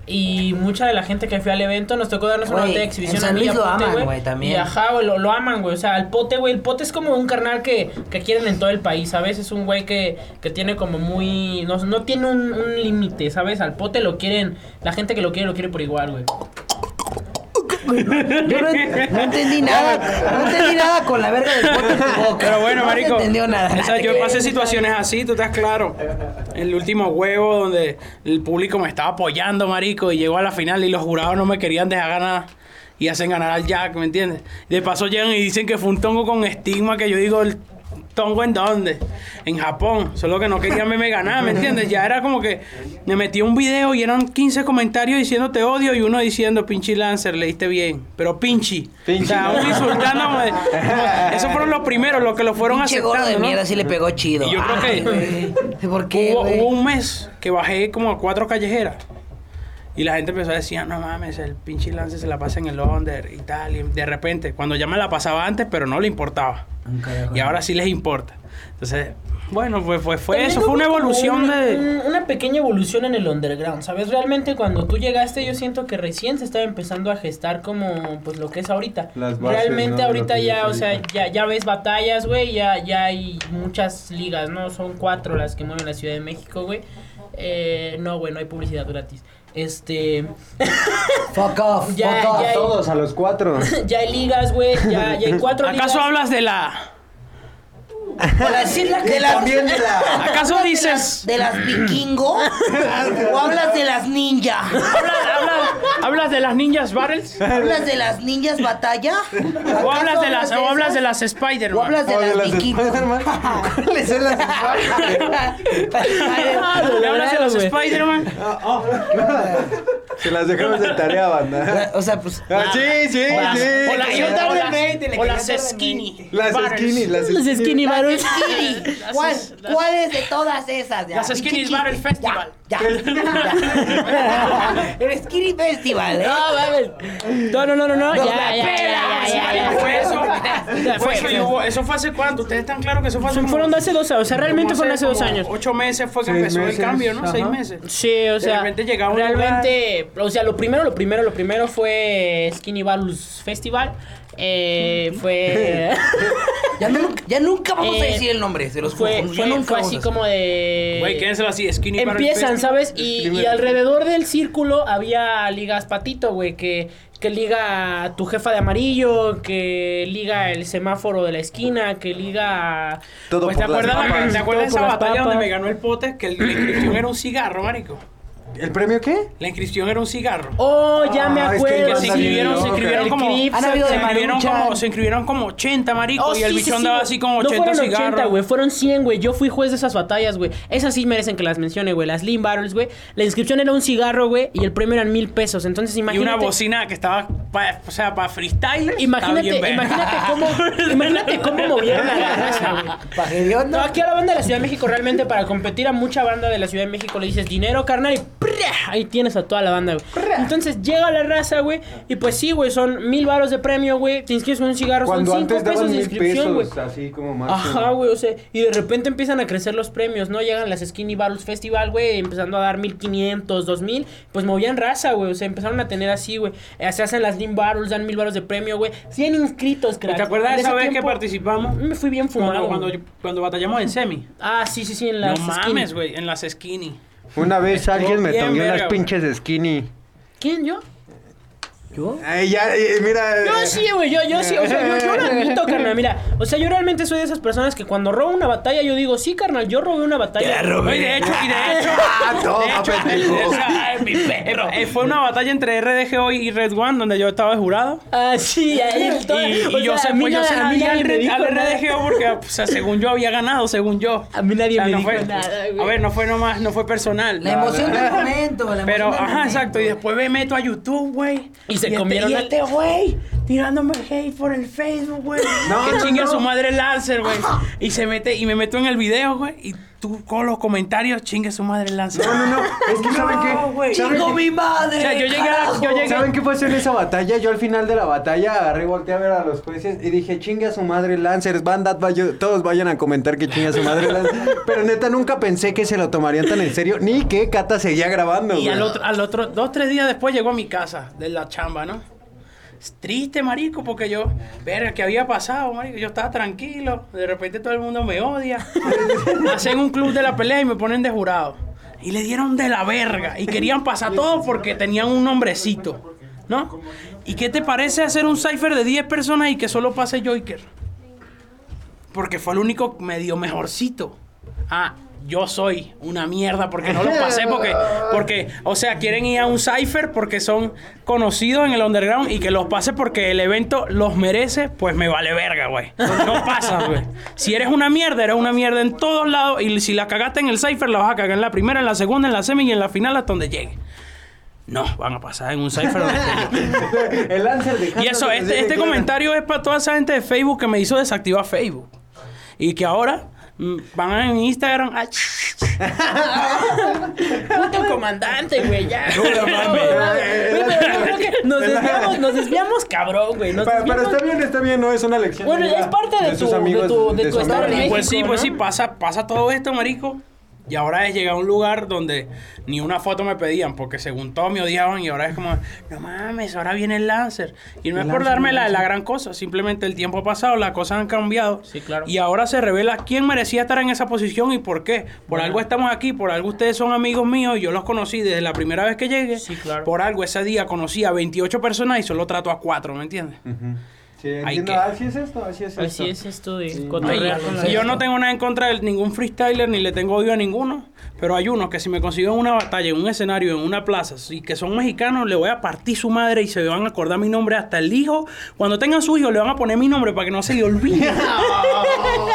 Y mucha de la gente que fue al evento nos tocó darnos una Güey, botella de exhibición en San a lo Pote, aman, güey, también. Y ajá, güey, lo, lo aman, güey. O sea, el pote, güey. El pote es como un carnal que, que quieren en todo el país, ¿sabes? Es un güey que, que tiene como muy. No, no tiene un, un límite, ¿sabes? Al pote lo quieren. La gente que lo quiere, lo quiere por igual, güey. Yo no, no entendí nada. No entendí nada con la verga del pote en tu boca. Pero bueno, no marico. No entendió nada. o sea, yo pasé situaciones así, tú estás claro. El último huevo donde el público me estaba apoyando, marico, y llegó a la final y los jurados no me querían dejar ganar. Y hacen ganar al Jack, ¿me entiendes? De paso llegan y dicen que fue un tongo con estigma que yo digo, ¿el tongo en dónde? En Japón. Solo que no querían verme ganar, ¿me entiendes? Ya era como que me metí un video y eran 15 comentarios diciendo te odio y uno diciendo pinche Lancer, leíste bien. Pero pinchi. Pinchi, O sea, insultándome. Esos fueron los primeros, los que lo fueron Pinche aceptando, gordo de ¿no? mierda sí le pegó chido. Y yo creo Ay, que-. ¿Por qué, hubo un mes que bajé como a cuatro callejeras. Y la gente empezó a decir, "Ah, no mames, el pinche lance se la pasa en el under y tal. Y de repente, cuando ya me la pasaba antes, pero no le importaba. Y ahora sí les importa. Entonces, bueno, pues, pues fue También eso, fue una evolución un- de... un- una pequeña evolución en el underground, ¿sabes? Realmente cuando tú llegaste yo siento que recién se estaba empezando a gestar como pues lo que es ahorita. Las bases, Realmente ¿no? ahorita ya, o sea, ya, ya ves batallas, güey, ya, ya hay muchas ligas, ¿no? Son cuatro las que mueven la Ciudad de México, güey. Eh, no, güey, no hay publicidad gratis. Este... Fuck off, Ya, fuck off. ya. Todos a los cuatro. ya hay ligas, güey, ya, ya hay cuatro ¿Acaso ligas. hablas de la... Para decir la que las, También de la- ¿Acaso ¿Hablas de dices... las- de las vikingo o hablas de las ninja? ¿Hablas, hablas- hablas de las ninjas battles? ¿Hablas de las ninjas batalla? ¿O hablas de las, o hablas de las Spider-Man? ¿O hablas de O las las vikingo? Spider-Man. ¿Cuáles son las Ah, ¿Me hablas de güey. Spider-Man? Se las dejamos de tarea, banda. O sea, pues. Ah, sí, sí, O las, sí. o las, o las- o cayó las skinny. Las skinny, las Los skinny Las battles. skinny. ¿Cuál, ¿Cuál es de todas esas? Ya, Las Skinny Battle Festival. Ya, ya. El Skinny Festival, ¿eh? No, mames. No, no, no, no, Ya, ya, ya, pela, ya, ya, ya, Fue eso. Ya, Fue eso, fue. eso fue hace cuánto. Ustedes están claros que eso fue hace Fueron de hace dos años, o sea, realmente fueron hace dos años. Ocho meses fue que empezó el cambio, ¿no? Seis meses. Sí, o De sea, repente llegaba un realmente, o sea, lo primero, lo primero, lo primero fue Skinny Battles Festival. Eh, fue, Ya, nunca, ya nunca vamos a Eh, decir el nombre, se los fue, fue, nunca fue así como de... Güey, quédenselo así, Skinny Empiezan. ¿sabes? Y, y alrededor del círculo había ligas patito, güey, que, que liga tu jefa de amarillo, que liga el semáforo de la esquina, que liga... Todo Pues, ¿te por las acuerdas, papas. ¿te acuerdas de esa batalla donde me ganó el pote? Que el- la inscripción era un cigarro, marico. ¿El premio qué? La inscripción era un cigarro. Oh, ya me Ah, es que acuerdo. Se inscribieron, se inscribieron como. Crips, Han habido se de inscribieron como, se inscribieron como 80, marico. Oh, y el sí, bichón sí, daba sí, así como No 80 fueron 80, cigarros. güey. Fueron 100, güey. Yo fui juez de esas batallas, güey. Esas sí merecen que las mencione, güey. Las Lean Battles, güey. La inscripción era un cigarro, güey. Y el premio eran mil pesos. Entonces, y imagínate. una bocina que estaba, pa- o sea, para freestyle. Imagínate, imagínate cómo, imagínate cómo movieron a la raza, güey. No, aquí a la banda de la Ciudad de México, realmente para competir a mucha banda de la Ciudad de México le dices dinero, carnal, y. Ahí tienes a toda la banda, güey. Entonces llega la raza, güey. Y pues sí, güey, son mil varos de premio, güey. Te inscribes con un cigarro, Cuando son cinco antes pesos de mil inscripción, güey. pesos, así como más. Ajá, güey, o sea, y de repente empiezan a crecer los premios, ¿no? Llegan las Skinny Barrels Festival, güey, empezando a dar 1500, 2000, pues movían raza, güey, o sea, empezaron a tener así, güey. Eh, Se hacen las Lean Barrels, dan mil barros de premio, güey. 100 inscritos, crack. ¿Te acuerdas de esa ese vez que tiempo, participamos? Me fui bien fumado. Cuando, cuando, cuando batallamos en semi. Ah, sí, sí, sí, en las no Skinny. mames, güey, en las skinny. Una vez alguien me bien tomó verga, unas pinches skinny. ¿Quién, yo? ¿Yo? Ay, ya, eh, mira. Yo sí, güey, yo, yo sí, o sea, yo, yo lo admito, carnal, mira, o sea, yo realmente soy de esas personas que cuando robo una batalla, yo digo, sí, carnal, yo robé una batalla. Oye, de hecho, y de hecho, Ah, toma, pendejo. o sea, mi perro. Eh, fue una batalla entre RDGO y Red One donde yo estaba de jurado. Ah, sí, ahí todo- Y, y yo, sea, mí pues, yo se al, me dijo al. RDGO porque, o sea, según yo había ganado, según yo. A mí nadie O sea, me no dijo fue- nada, güey. A ver, no fue nomás, no fue personal. La emoción del momento, la emoción Pero, ajá, exacto. Y después me meto a YouTube, güey. Y se este- comieron Y a- este güey tirándome hate por el Facebook, güey. No, que no, chingue a su madre Lancer, güey. Y se mete, y me meto en el video, güey. Y tú con los comentarios, chingue a su madre Lancer. No, no, no. Es que ¿saben qué? ¿Saben ¡Chingo qué? mi madre! O sea, yo llegué a- yo llegué- ¿Saben qué pasó en esa batalla? Yo al final de la batalla agarré, volteé a ver a los jueces y dije, chingue a su madre Lancers, banda, vaya- todos vayan a comentar que chingue a su madre Lancers. Pero neta, nunca pensé que se lo tomarían tan en serio, ni que Cata seguía grabando, Y güey. al otro, al otro, dos, tres días después llegó a mi casa de la chamba, ¿no? Triste, marico, porque yo, verga, ¿qué había pasado, marico? Yo estaba tranquilo, de repente todo el mundo me odia. Hacen un club de la pelea y me ponen de jurado. Y le dieron de la verga. Y querían pasar todo porque tenían un nombrecito, ¿no? ¿Y qué te parece hacer un cipher de 10 personas y que solo pase Joker? Porque fue el único medio mejorcito. Ah, yo soy una mierda porque no lo pasé porque, porque, o sea, quieren ir a un cipher porque son conocidos en el underground y que los pase porque el evento los merece, pues me vale verga, güey. No pasa, güey. Si eres una mierda, eres una mierda en todos lados y si la cagaste en el cipher, la vas a cagar en la primera, en la segunda, en la semi y en la final hasta donde llegue. No, van a pasar en un cipher donde. El dejando Y eso, de este, este comentario es para toda esa gente de Facebook que me hizo desactivar Facebook. Y que ahora van en Instagram. ah, Puto comandante, güey, ya. No, no mames. Pero que nos desviamos, nos desviamos cabrón, güey. Pero, pero está bien, está bien, no es una lección. Bueno, es parte de tu- de tu- de tu estado amigo. en pues sí, México, pues ¿no? sí, pasa, pasa todo esto, marico. Y ahora es llegar a un lugar donde ni una foto me pedían, porque según todo me odiaban y ahora es como, no mames, ahora viene el Lancer. Y no es por darme la, la gran cosa, simplemente el tiempo ha pasado, las cosas han cambiado. Sí, claro. Y ahora se revela quién merecía estar en esa posición y por qué. Por algo estamos aquí, por algo ustedes son amigos míos y yo los conocí desde la primera vez que llegué. Sí, claro. Por algo ese día conocí a 28 personas y solo trato a 4, ¿me entiendes? Sí, Hay entiendo. que- Así es esto, así es esto. Así es esto de Sí. cotorrear con la Y yo no tengo nada en contra de ningún freestyler ni le tengo odio a ninguno, pero hay unos que si me consigo en una batalla, en un escenario, en una plaza, y que son mexicanos, le voy a partir su madre y se van a acordar mi nombre hasta el hijo. Cuando tengan su hijo, le van a poner mi nombre para que no se le olvide.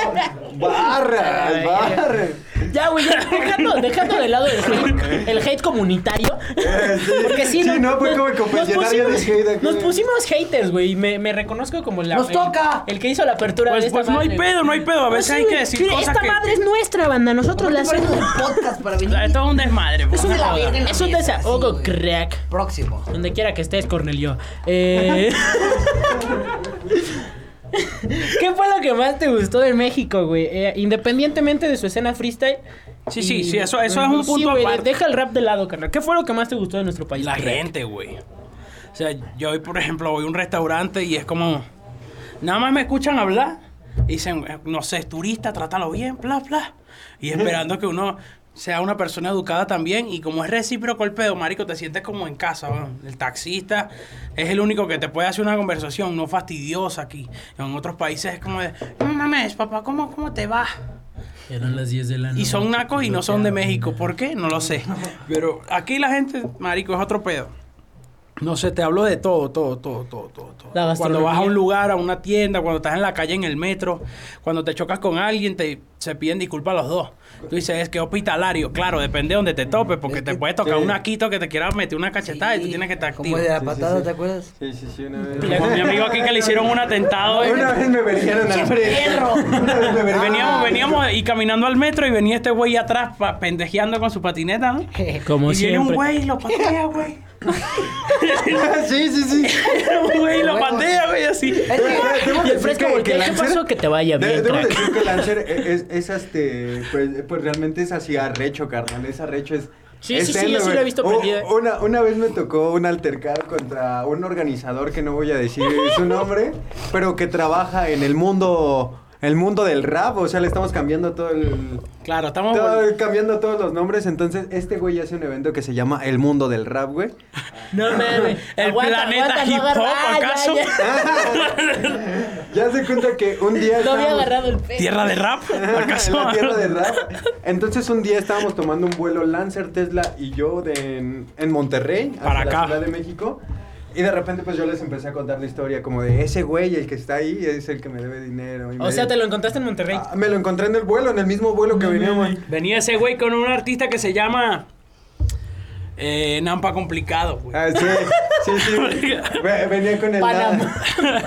Barras, barras. Ya, güey, ya, dejando, dejando de lado el hate, el hate comunitario. Porque sí, Sí, no, fue como el confesionario pusimos, de hate aquí. nos pusimos haters, güey. y Me, me reconozco como la, ¡Nos el, toca! el que hizo la apertura Pues, de esta pues no hay madre, pedo, no hay pedo. A güey. veces Ah, hay sí, que decir cosas Esta que... madre es nuestra, banda. Nosotros la hacemos. podcast para venir. Es todo un desmadre. pues. En la Es un desahogo, sí. crack. Próximo. Donde quiera que estés, Cornelio. Eh... ¿Qué fue lo que más te gustó de México, güey? Eh, independientemente de su escena freestyle. Sí, sí, y- sí, eso, eso es un Sí, punto güey, aparte. Deja el rap de lado, carnal. ¿Qué fue lo que más te gustó de nuestro país? La gente, güey. O sea, yo hoy, por ejemplo, voy a un restaurante y es como... Nada más me escuchan hablar y dicen, no sé, turista, trátalo bien, bla, bla. Y esperando que uno sea una persona educada también. Y como es recíproco el pedo, marico, te sientes como en casa. El taxista es el único que te puede hacer una conversación no fastidiosa aquí. En otros países es como de, no mames, papá, ¿cómo, cómo te va? Eran las 10 de la noche. Y son nacos y no son de México. ¿Por qué? No lo sé. Pero aquí la gente, marico, es otro pedo. No sé, te hablo de todo, todo, todo, todo, todo. todo. La Cuando vas a un lugar, a una tienda, cuando estás en la calle, en el metro, cuando te chocas con alguien, te, se piden disculpas los dos. Tú dices, es que hospitalario. Claro, depende de donde te topes, porque Es te puede tocar sí. un aquito que te quiera meter una cachetada y tú tienes que estar Como de la sí, patada, sí. ¿te acuerdas? Sí, sí, sí, una vez. Mi amigo aquí que le hicieron un atentado. eh. Una vez me venían al frente. Una vez me venían- Veníamos, veníamos y caminando al metro y venía este güey atrás pa- pendejeando con su patineta, ¿no? Como y viene un siempre. güey y lo patea, güey. Sí, sí, sí. güey lo patea, güey, así. El decir fresco que- que ¿qué Lancer- pasó? Que te vaya bien, Debo crack. decir que Lancer es, es este, pues, pues realmente es así arrecho, carnal, es arrecho, es... Sí, es sí, sí, yo sí lo he visto U- prendido. Una, una vez me tocó un altercado contra un organizador que no voy a decir su nombre, pero que trabaja en el mundo, el mundo del rap, o sea, le estamos cambiando todo el... Claro, estamos. todo- cambiando todos los nombres, entonces este güey hace un evento que se llama El Mundo del Rap, güey. No mames. El planeta hip hop, Ah, ¿acaso? ya. Ya se cuenta que un día... No había estábamos- agarrado el pelo. Tierra de rap, ¿acaso? la tierra de rap. Entonces un día estábamos tomando un vuelo Lancer, Tesla y yo de, en, en Monterrey, Para la acá. Ciudad de México. Y de repente pues yo les empecé a contar la historia como de ese güey, el que está ahí, es el que me debe dinero. y O me- sea, te lo encontraste en Monterrey. Ah, me lo encontré en el vuelo, en el mismo vuelo que veníamos. Venía ese güey con un artista que se llama. Eh, Nampa Complicado, güey. Ah, sí, sí, sí. Ve- Venía con el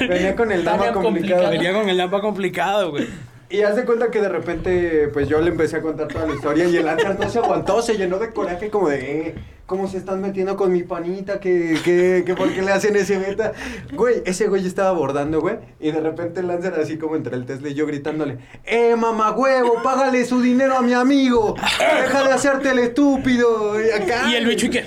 venía con el complicado. complicado. Venía con el Nampa Complicado, güey. Y haz de cuenta que de repente, pues yo le empecé a contar toda la historia y el Lancer no se aguantó, se llenó de coraje como de, eh, ¿cómo se están metiendo con mi panita? ¿Que, que, que por qué le hacen ese beta? Güey, ese güey estaba abordando, güey, y de repente el Lancer así como entre el Tesla y yo gritándole, ¡eh, mamá huevo, págale su dinero a mi amigo! ¡Deja de hacerte el estúpido! Y, acá, Y el bicho, ¿y qué?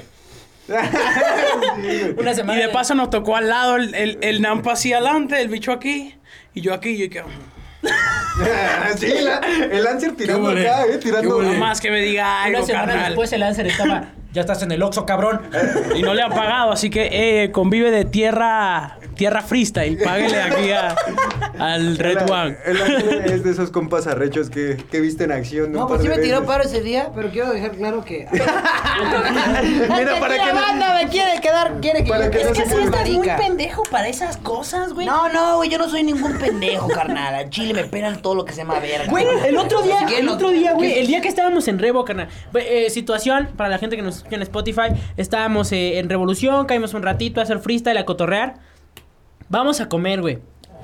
Sí. Una Y semana. de paso nos tocó al lado el, el, el Nampa así adelante, el bicho aquí, y yo aquí, y yo que. sí, la- el Lancer tirando acá, eh, tirando... Nada más que me diga algo, Una semana carnal. después el Lancer estaba. Ya estás en el Oxxo, cabrón. Y no le han pagado, así que eh, convive de tierra tierra freestyle. Páguele aquí a- al Red El- One. El Ángel es de esos compas arrechos que, que viste en acción. No, pues sí me tiró paro ese día, pero quiero dejar claro que. Mira, para que la no- banda me quiere quedar, quiere que Para que no es se que soy quede. marica. pendejo para esas cosas, güey. No, no, güey, yo no soy ningún pendejo, carnal. Al chile me pelan todo lo que se llama verga. Güey, el otro día, el otro día, güey, ¿qué? el día que estábamos en Revo, carnal. Eh, situación, para la gente que nos escucha en Spotify, estábamos eh, en Revolución, caímos un ratito a hacer freestyle, a cotorrear. Vamos a comer, güey.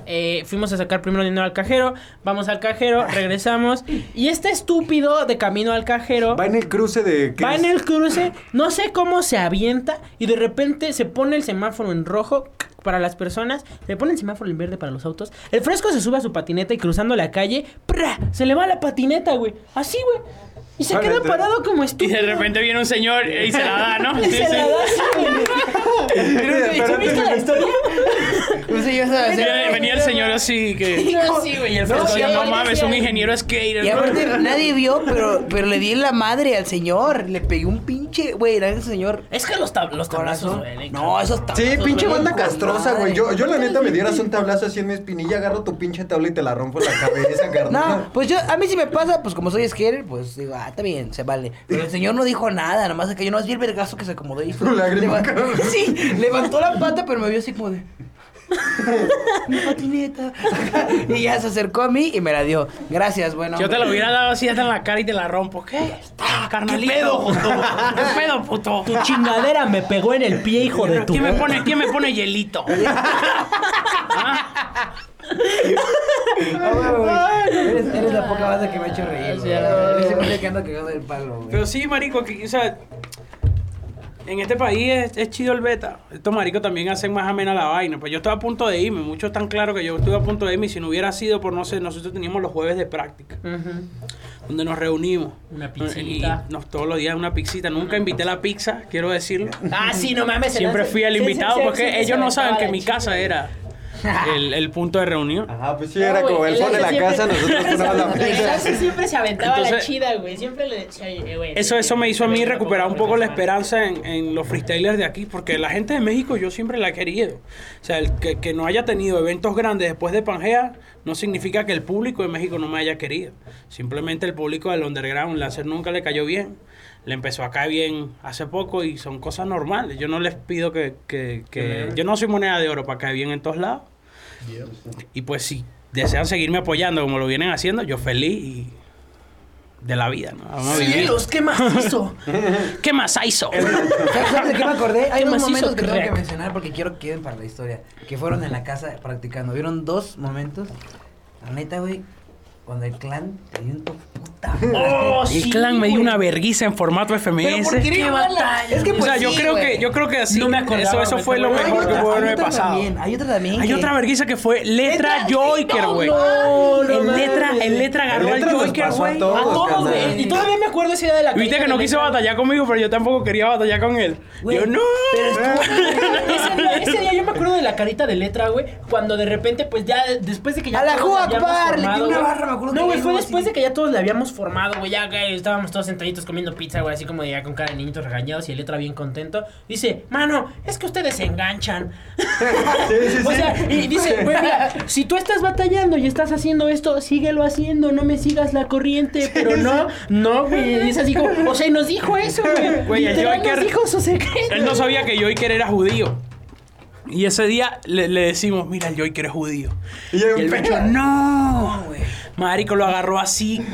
Eh, fuimos a sacar primero dinero al cajero, vamos al cajero, regresamos. Y este estúpido de camino al cajero Va en el cruce de. ¿qué va es? en el cruce, no sé cómo se avienta y de repente se pone el semáforo en rojo para las personas, se pone el semáforo en verde para los autos. El fresco se sube a su patineta y cruzando la calle, ¡pra! se le va la patineta, güey. Así, güey. Y se Vale, queda parado como Y estúpido. de repente viene un señor y se la da, ¿no? Y se la da así, güey. Mira, ¿Sí viste la historia? No sé, yo sabía Venía, venía el señor así que. No, sí, güey. el No, sí, No mames, un ingeniero skater. Y ¿no? aparte nadie vio, pero, pero le di en la madre al señor. Le pegué un pinche, güey, era ese señor. Es que los, tab los tablazos Corazón. duelen, No, esos tablazos. Sí, pinche banda castrosa, güey. Yo, yo la neta me dieras un tablazo así en mi espinilla, agarro tu pinche tabla y te la rompo la cabeza, carnal. No, pues yo, a mí si me pasa, pues como soy skater, pues digo, ah, está bien, se vale. Pero el señor no dijo nada, nada más que yo no vi el vergazo que se acomodó y lágrima. Sí, levantó la pata, pero me vio así como de. Mi patineta. y ya se acercó a mí y me la dio. Gracias, bueno. Yo te lo hombre. hubiera dado así hasta en la cara y te la rompo. ¿Qué? Ah, carnalito. ¿Qué pedo, puto? ¿Qué pedo, puto? Tu chingadera me pegó en el pie, hijo de tu. ¿Quién me pone, quién me pone hielito? Ah, güey, güey. Eres, eres la poca banda que me ha hecho reír. Sí, la- que anda cagado del palo, güey. Pero sí, marico, que, o sea, en este país es, es chido el beta. Estos maricos también hacen más amena la vaina. Pues yo estoy a punto de irme. Muchos están claros que yo estuve a punto de irme. Y si no hubiera sido por, no sé, nosotros teníamos los jueves de práctica. Donde nos reunimos. Una Y pizzita. nos, todos los días una pizzita. Nunca invité la pizza, quiero decirlo. Ah, sí, no mames. Siempre fui el sí, sí, invitado sí, porque ellos no saben que mi casa era el, el punto de reunión. Ajá, pues sí, No, era güey, como él pone la siempre- casa, nosotros ponemos la siempre se aventaba la chida, güey. Siempre le decía, "Oye, güey. Eso, eso me hizo a mí recuperar un poco la esperanza en, en los freestylers de aquí, porque la gente de México yo siempre la he querido. O sea, el que, que no haya tenido eventos grandes después de Pangea no significa que el público de México no me haya querido. Simplemente el público del underground, Lancer nunca le cayó bien. Le empezó a caer bien hace poco y son cosas normales. Yo no les pido que... que, que- yo no soy moneda de oro para caer bien en todos lados. Y pues si desean seguirme apoyando como lo vienen haciendo, yo feliz y de la vida, ¿no? Vamos. ¡Cielos, qué macizo! ¿Qué más hizo? ¿Sabes de qué me acordé? Hay ¿Qué dos macizo momentos que tengo que mencionar porque quiero que queden para la historia. Que fueron en la casa practicando. ¿Vieron dos momentos? La neta, güey, cuando el clan te dio un to- puta. ¡Oh, El sí, clan me dio una verguiza en formato Pero FMS. ¿por qué batalla. Es que o pues sea, yo sí, creo güey. que yo creo que así No me acordaba, eso, eso me fue lo mejor que otra- pudo hay haber otra pasado. también, hay otra también. Hay que- otra vergüenza que fue letra Letra, Joker, güey. no, no el letra, el letra agarró al Joker, güey. A todos, güey. Y todavía me acuerdo ese día de la Viste que no quiso batallar conmigo, pero yo tampoco quería batallar con él. Yo no. ese, día, yo me acuerdo de la carita de letra, güey. Cuando de repente, pues ya después de que ya. A la todos Ju habíamos Akbar, le dio una barra, me acuerdo No, güey, fue después así. de que ya todos le habíamos formado, güey. Ya güey, estábamos todos sentaditos comiendo pizza, güey, así como de ya con cara de niñitos regañados y el letra bien contento. Dice, mano, es que ustedes se enganchan. Sí, sí, sí. O sea, y dice, güey, mira, si tú estás batallando y estás haciendo esto, síguelo haciendo, no me sigas la corriente, pero no, no, güey, y es así como, o sea, y nos dijo eso, güey. Güey, el Joker- nos dijo su secreto. Él no sabía que Joker era judío. Y ese día le, le decimos, mira, el Joker es judío. Y Y el bicho, no. Marico lo agarró así.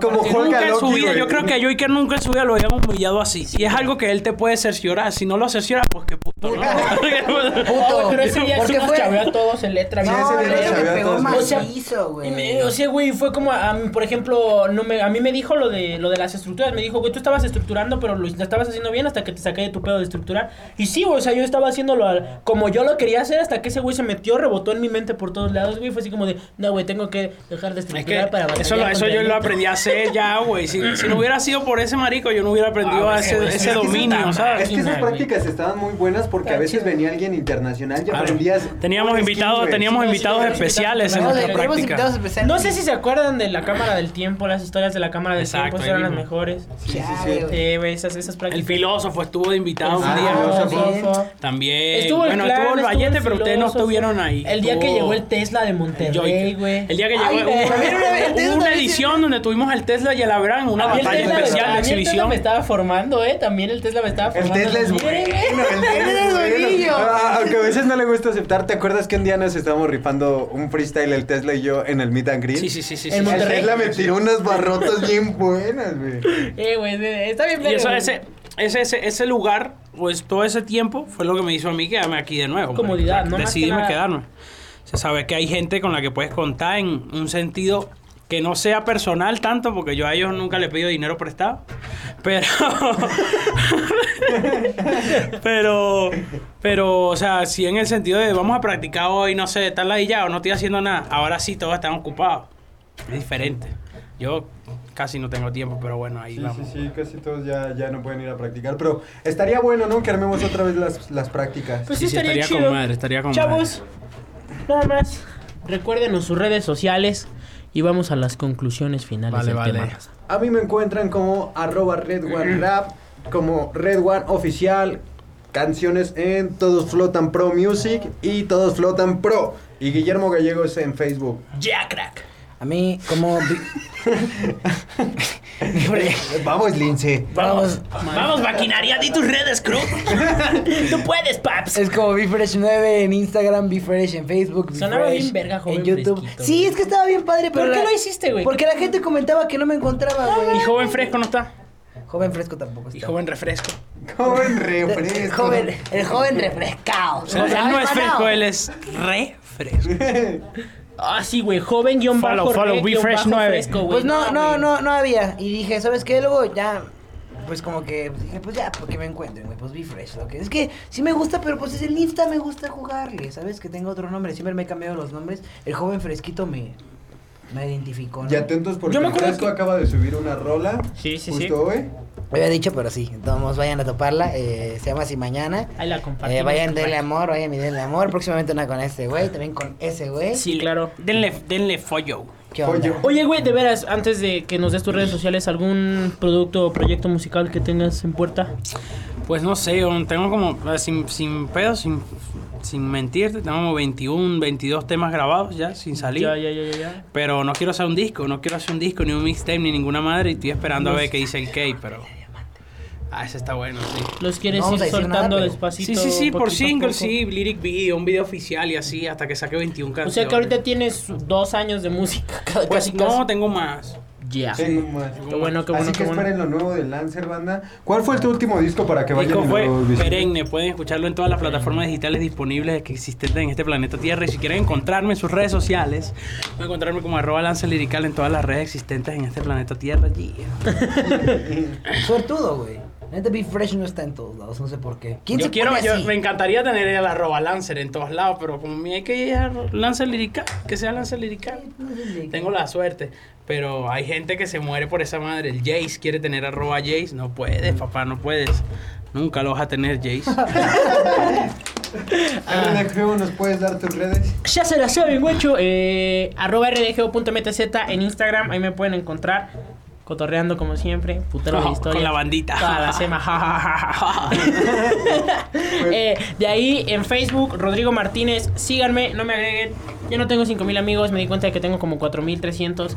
Como Nunca a en su vida, yo creo que a Joker nunca en su vida lo habían humillado así. Y es algo que él te puede cerciorar. Si no lo cerciora, pues qué puto, ¿no? Puto. pero ese día ¿Por sí qué nos fue? chaveó a todos el letra. Sí, güey. ese No, día pegó todos. O sea, Y güey. o sea, güey, fue como, a mí, por ejemplo, no me, a mí me dijo lo de, lo de las estructuras. Me dijo, güey, tú estabas estructurando, pero lo estabas haciendo bien hasta que te saqué de tu pedo de estructurar. Y sí, güey, o sea, yo estaba haciéndolo al- como yo lo quería hacer hasta que ese güey se metió, rebotó en mi mente por todos lados, güey. Fue así como de, no, güey, tengo que dejar de Es estructurar que para eso, lo- eso yo lo otro". aprendí a hacer ya, güey. Si, si no hubiera sido por ese marico, yo no hubiera aprendido Ah, a ese, ese es dominio, está ¿sabes? Es que esas prácticas estaban muy buenas porque a veces venía alguien internacional y Claro. aprendías. Teníamos invitados, teníamos invitados especiales sí, en nuestra práctica. No sé si se acuerdan de la cámara del tiempo, las historias de la cámara del Exacto, tiempo, eran las mejores. Sí, sí, sí. esas, esas El prácticas. filósofo estuvo de invitado un Ah, día. filósofo. También. Estuvo el bueno, estuvo el Vallete, pero ustedes no estuvieron ahí. El día que llegó el Tesla de Monterrey, güey. El día que llegó. Hubo, una- el edición donde tuvimos el Tesla y el Abraham, una el batalla me- especial de el exhibición. me estaba formando, ¿eh? También el Tesla me estaba El formando. Tesla es bueno, el Tesla es bueno. Ah, Aunque a veces no le gusta aceptar, ¿te acuerdas que un día nos estábamos rifando un freestyle el Tesla y yo en el meet and greet? Sí, sí, sí, sí. El. Tesla me tiró unas barrotas bien buenas, güey. Eh, güey, está bien Y eso, ese, ese, ese, lugar, pues todo ese tiempo, fue lo que me hizo a mí quedarme aquí de nuevo. Comodidad. ¿no? Decidíme quedarme. Se sabe que hay gente con la que puedes contar en un sentido que no sea personal tanto, porque yo a ellos nunca le he pedido dinero prestado. Pero. pero. Pero, o sea, si en el sentido de vamos a practicar hoy, no sé, tal ahí ya o no estoy haciendo nada. Ahora sí todos están ocupados. Es diferente. Yo casi no tengo tiempo, pero bueno, ahí Sí, vamos. sí, sí, casi todos ya, ya no pueden ir a practicar. Pero estaría bueno, ¿no? Que armemos otra vez las, las prácticas. Pues Sí, sí, sí, estaría, estaría chido. con madre, estaría con Chavos, nada más. Recuérdenos sus redes sociales y vamos a las conclusiones finales Vale, del vale. tema. A mí me encuentran como arroba Red One Rap, como Red One Oficial, canciones en Todos Flotan Pro Music y Todos Flotan Pro. Y Guillermo Gallegos en Facebook. Ya, crack. A mí, como. Vamos, Lince. Vamos. Vamos, maquinaria, di tus redes, crew. Tú puedes, paps. Es como BeFresh9 en Instagram, BeFresh en Facebook, Sonaba bien verga, joven en YouTube. fresquito, Sí, güey. es que estaba bien padre, pero. ¿Por qué la- lo hiciste, güey? Porque la gente comentaba que no me encontraba, güey. ¿Y joven fresco no está? Joven fresco tampoco está. Y joven refresco. Joven refresco. joven, el joven refrescado. O sea, él no es fresco, él es refresco. Ah, sí, güey. Joven guion Follow, bajo follow, re, Be guion Fresh bajo 9. fresco, güey. Pues no, no, no, no había. Y dije, ¿sabes qué? Luego ya, pues como que pues dije, pues ya, porque me encuentren, güey, pues BeFresh. Lo que es que sí me gusta, pero pues es el Insta, me gusta jugarle, ¿sabes? Que tengo otro nombre. Siempre me he cambiado los nombres. El joven fresquito me, me identificó, ¿no? Y atentos porque Yo me el acuerdo que- acaba de subir una rola. Sí, sí, sí. Justo hoy. Me había dicho, pero sí. Entonces vayan a toparla. eh, se llama Así Mañana. Ahí la compartimos. Eh, vayan, denle amor, vayan y denle amor. Próximamente una con este güey, también con ese güey. Sí, claro. Denle, denle follow. ¿Qué onda? Pollo. Oye, güey, de veras, antes de que nos des tus redes sociales, ¿algún producto o proyecto musical que tengas en puerta? Pues no sé, yo tengo como, sin, sin pedo, sin, sin mentirte, tengo como 21, 22 temas grabados ya, sin salir. Ya, ya, ya, ya. Pero no quiero hacer un disco, no quiero hacer un disco, ni un mixtape, ni ninguna madre. Y estoy esperando a ver qué dice el K, pero... Ah, ese está bueno, sí. ¿Los quieres No ir soltando nada, pero- despacito? Sí, sí, sí, por poquito a single, poco? sí, lyric video, un video oficial y así, hasta que saque 21 O canciones. sea que ahorita tienes dos años de música. Casi, Pues casi, no, casi. tengo más. Yeah. Sí. Qué bueno, qué bueno, Así qué que bueno. esperen lo nuevo de Lancer, banda. ¿Cuál fue tu último disco para que vayan y fue perenne, pueden escucharlo en todas las plataformas digitales disponibles que existen en este planeta Tierra. Y si quieren encontrarme en sus redes sociales, pueden encontrarme como arroba lanza lirical en todas las redes existentes en este planeta Tierra. Yeah. Suertudo, güey. Neta, Be Fresh no está en todos lados, no sé por qué. ¿Quién Yo se quiero, pone yo- así? me encantaría tener el arroba lancer en todos lados, pero como a mí hay que ir a lancer lirical, que sea lancer lirical. Tengo la suerte, pero hay gente que se muere por esa madre. El Jace quiere tener arroba Jace, no puedes, papá, no puedes. Nunca lo vas a tener, Jace. RDGO, ¿nos puedes dar tus redes? Ya se la saben, güecho. Eh, arroba rdgo.mtz en Instagram. Ahí me pueden encontrar. Cotorreando como siempre. Putero de Con historia. la bandita. Toda la sema. Eh, de ahí en Facebook, Rodrigo Martínez. Síganme, no me agreguen. Yo no tengo 5000 amigos. Me di cuenta de que tengo como 4300.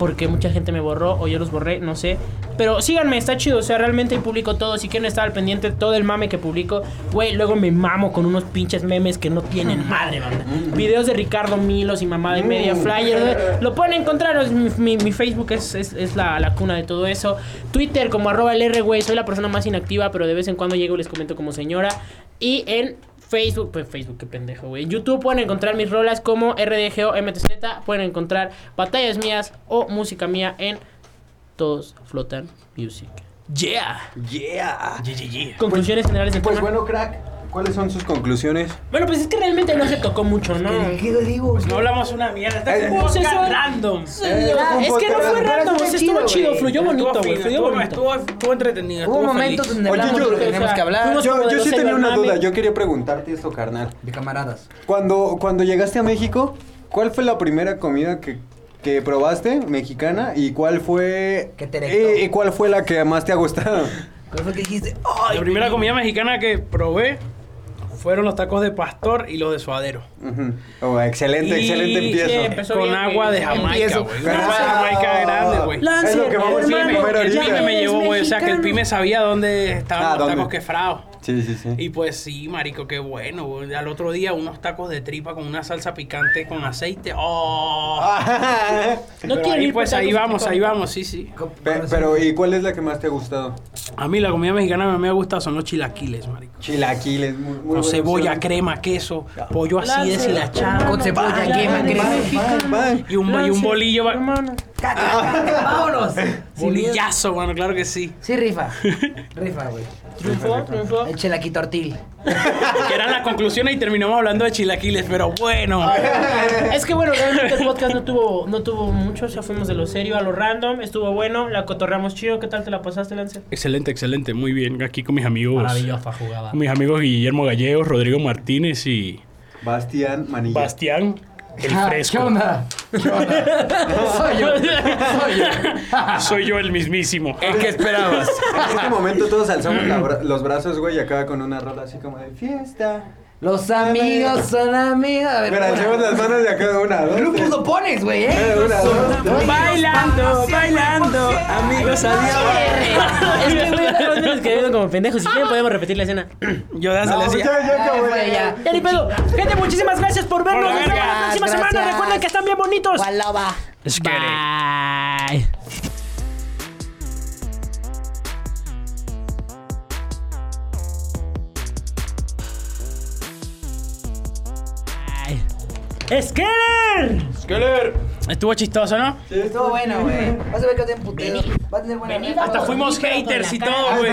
Porque mucha gente me borró o yo los borré, no sé. Pero síganme, está chido. O sea, realmente publico todo. Si quieren estar al pendiente todo el mame que publico, güey, luego me mamo con unos pinches memes que no tienen madre, banda. Videos de Ricardo Milos y mamá de media flyer. güey. Lo pueden encontrar. Mi, mi- mi Facebook es, es- es la, la cuna de todo eso. Twitter como arroba el R, güey. Soy la persona más inactiva, pero de vez en cuando llego y les comento como señora. Y en Facebook, pues Facebook, qué pendejo, güey. En YouTube pueden encontrar mis rolas como RDGO MTZ. Pueden encontrar batallas mías o música mía en Todos Flotan Music. Yeah. Yeah. Yeah, yeah, yeah. Conclusiones generales del Pues tema. bueno, crack, ¿cuáles son sus conclusiones? Bueno, pues es que realmente no se tocó mucho, ¿no? ¿Qué, digo? No hablamos una mierda. Es un Pues podcast eso- random. Eh, Ah, es que no fue random, estuvo chido, chido, fluyó bonito, güey, fino, fluyó estuvo, bonito. estuvo, estuvo entretenido. Hubo momentos feliz. donde Oye, hablamos yo- lo que o teníamos sea, que hablar. Yo, como sí tenía una duda, yo quería preguntarte esto, carnal. De camaradas. Cuando, cuando llegaste a México, ¿cuál fue la primera comida que, que probaste mexicana y cuál fue ¿Qué te eh, y cuál fue la que más te ha gustado? ¿Cuál fue que dijiste? La primera comida mexicana que probé fueron los tacos de pastor y los de suadero. Ujú. Oh, excelente, Y- excelente empiezo. Con bien, agua de. Jamaica, güey. Agua de Jamaica grande, güey. Es lo que vamos a El comer pime, el ahorita. pime me llevó, güey. O sea, que el pime sabía dónde estaban Ah, los ¿dónde? tacos quefrados. Sí, sí, sí. Y pues sí, marico, qué bueno. Al otro día unos tacos de tripa con una salsa picante con aceite. ¡Oh! No Pero ahí, ir pues ahí vamos, ahí vamos, sí, sí. Pe- pero ¿y cuál es la que más te ha gustado? A mí la comida mexicana que me ha gustado son los chilaquiles, marico. Chilaquiles, muy, muy Con opción. crema, queso, pollo así deshilachado. Con cebolla, crema. bang. Y un, y un bolillo, ¡Vámonos! bolillazo, mano, claro que sí. Sí, rifa. Rifa, güey. Triunfó, triunfó. El chelaquito tortil. Que eran las conclusiones y terminamos hablando de chilaquiles, pero bueno. Es que bueno, realmente el podcast no tuvo, no tuvo mucho, o sea, fuimos de lo serio a lo random, estuvo bueno, la cotorreamos chido, ¿qué tal te la pasaste, Lance? Excelente, excelente, muy bien. Aquí con mis amigos. Maravillosa jugada. Con mis amigos Guillermo Gallegos, Rodrigo Martínez y Bastián Manilla. Bastián el Fresco. ¿Qué onda? ¿Qué onda? Soy yo. Soy yo. Soy yo el mismísimo. ¿Qué esperabas? En este momento todos alzamos la bra- los brazos, güey, y acaba con una rola así como de fiesta. Los amigos son amigos. A ver, Mira, las manos de acá una, dos, Grupos tres. lo pones, güey, ¿eh? Una, dos, tres. Bailando, bailando, amigos, adiós. Es que, güey, vez nos quedamos como pendejos. Si quieren, podemos repetir la escena. Yo de No, le decía. ya, ya ni pedo. Gente, muchísimas gracias por vernos. Nos vemos la próxima semana. Recuerden que están bien bonitos. It. Bye. Bye. ¡Skeller! Estuvo chistoso, ¿no? Estuvo bueno, güey. Vas a ver que te emputeo. Va a tener buena Vení, neta. Hasta fuimos Sí, haters y todo, Ah, güey.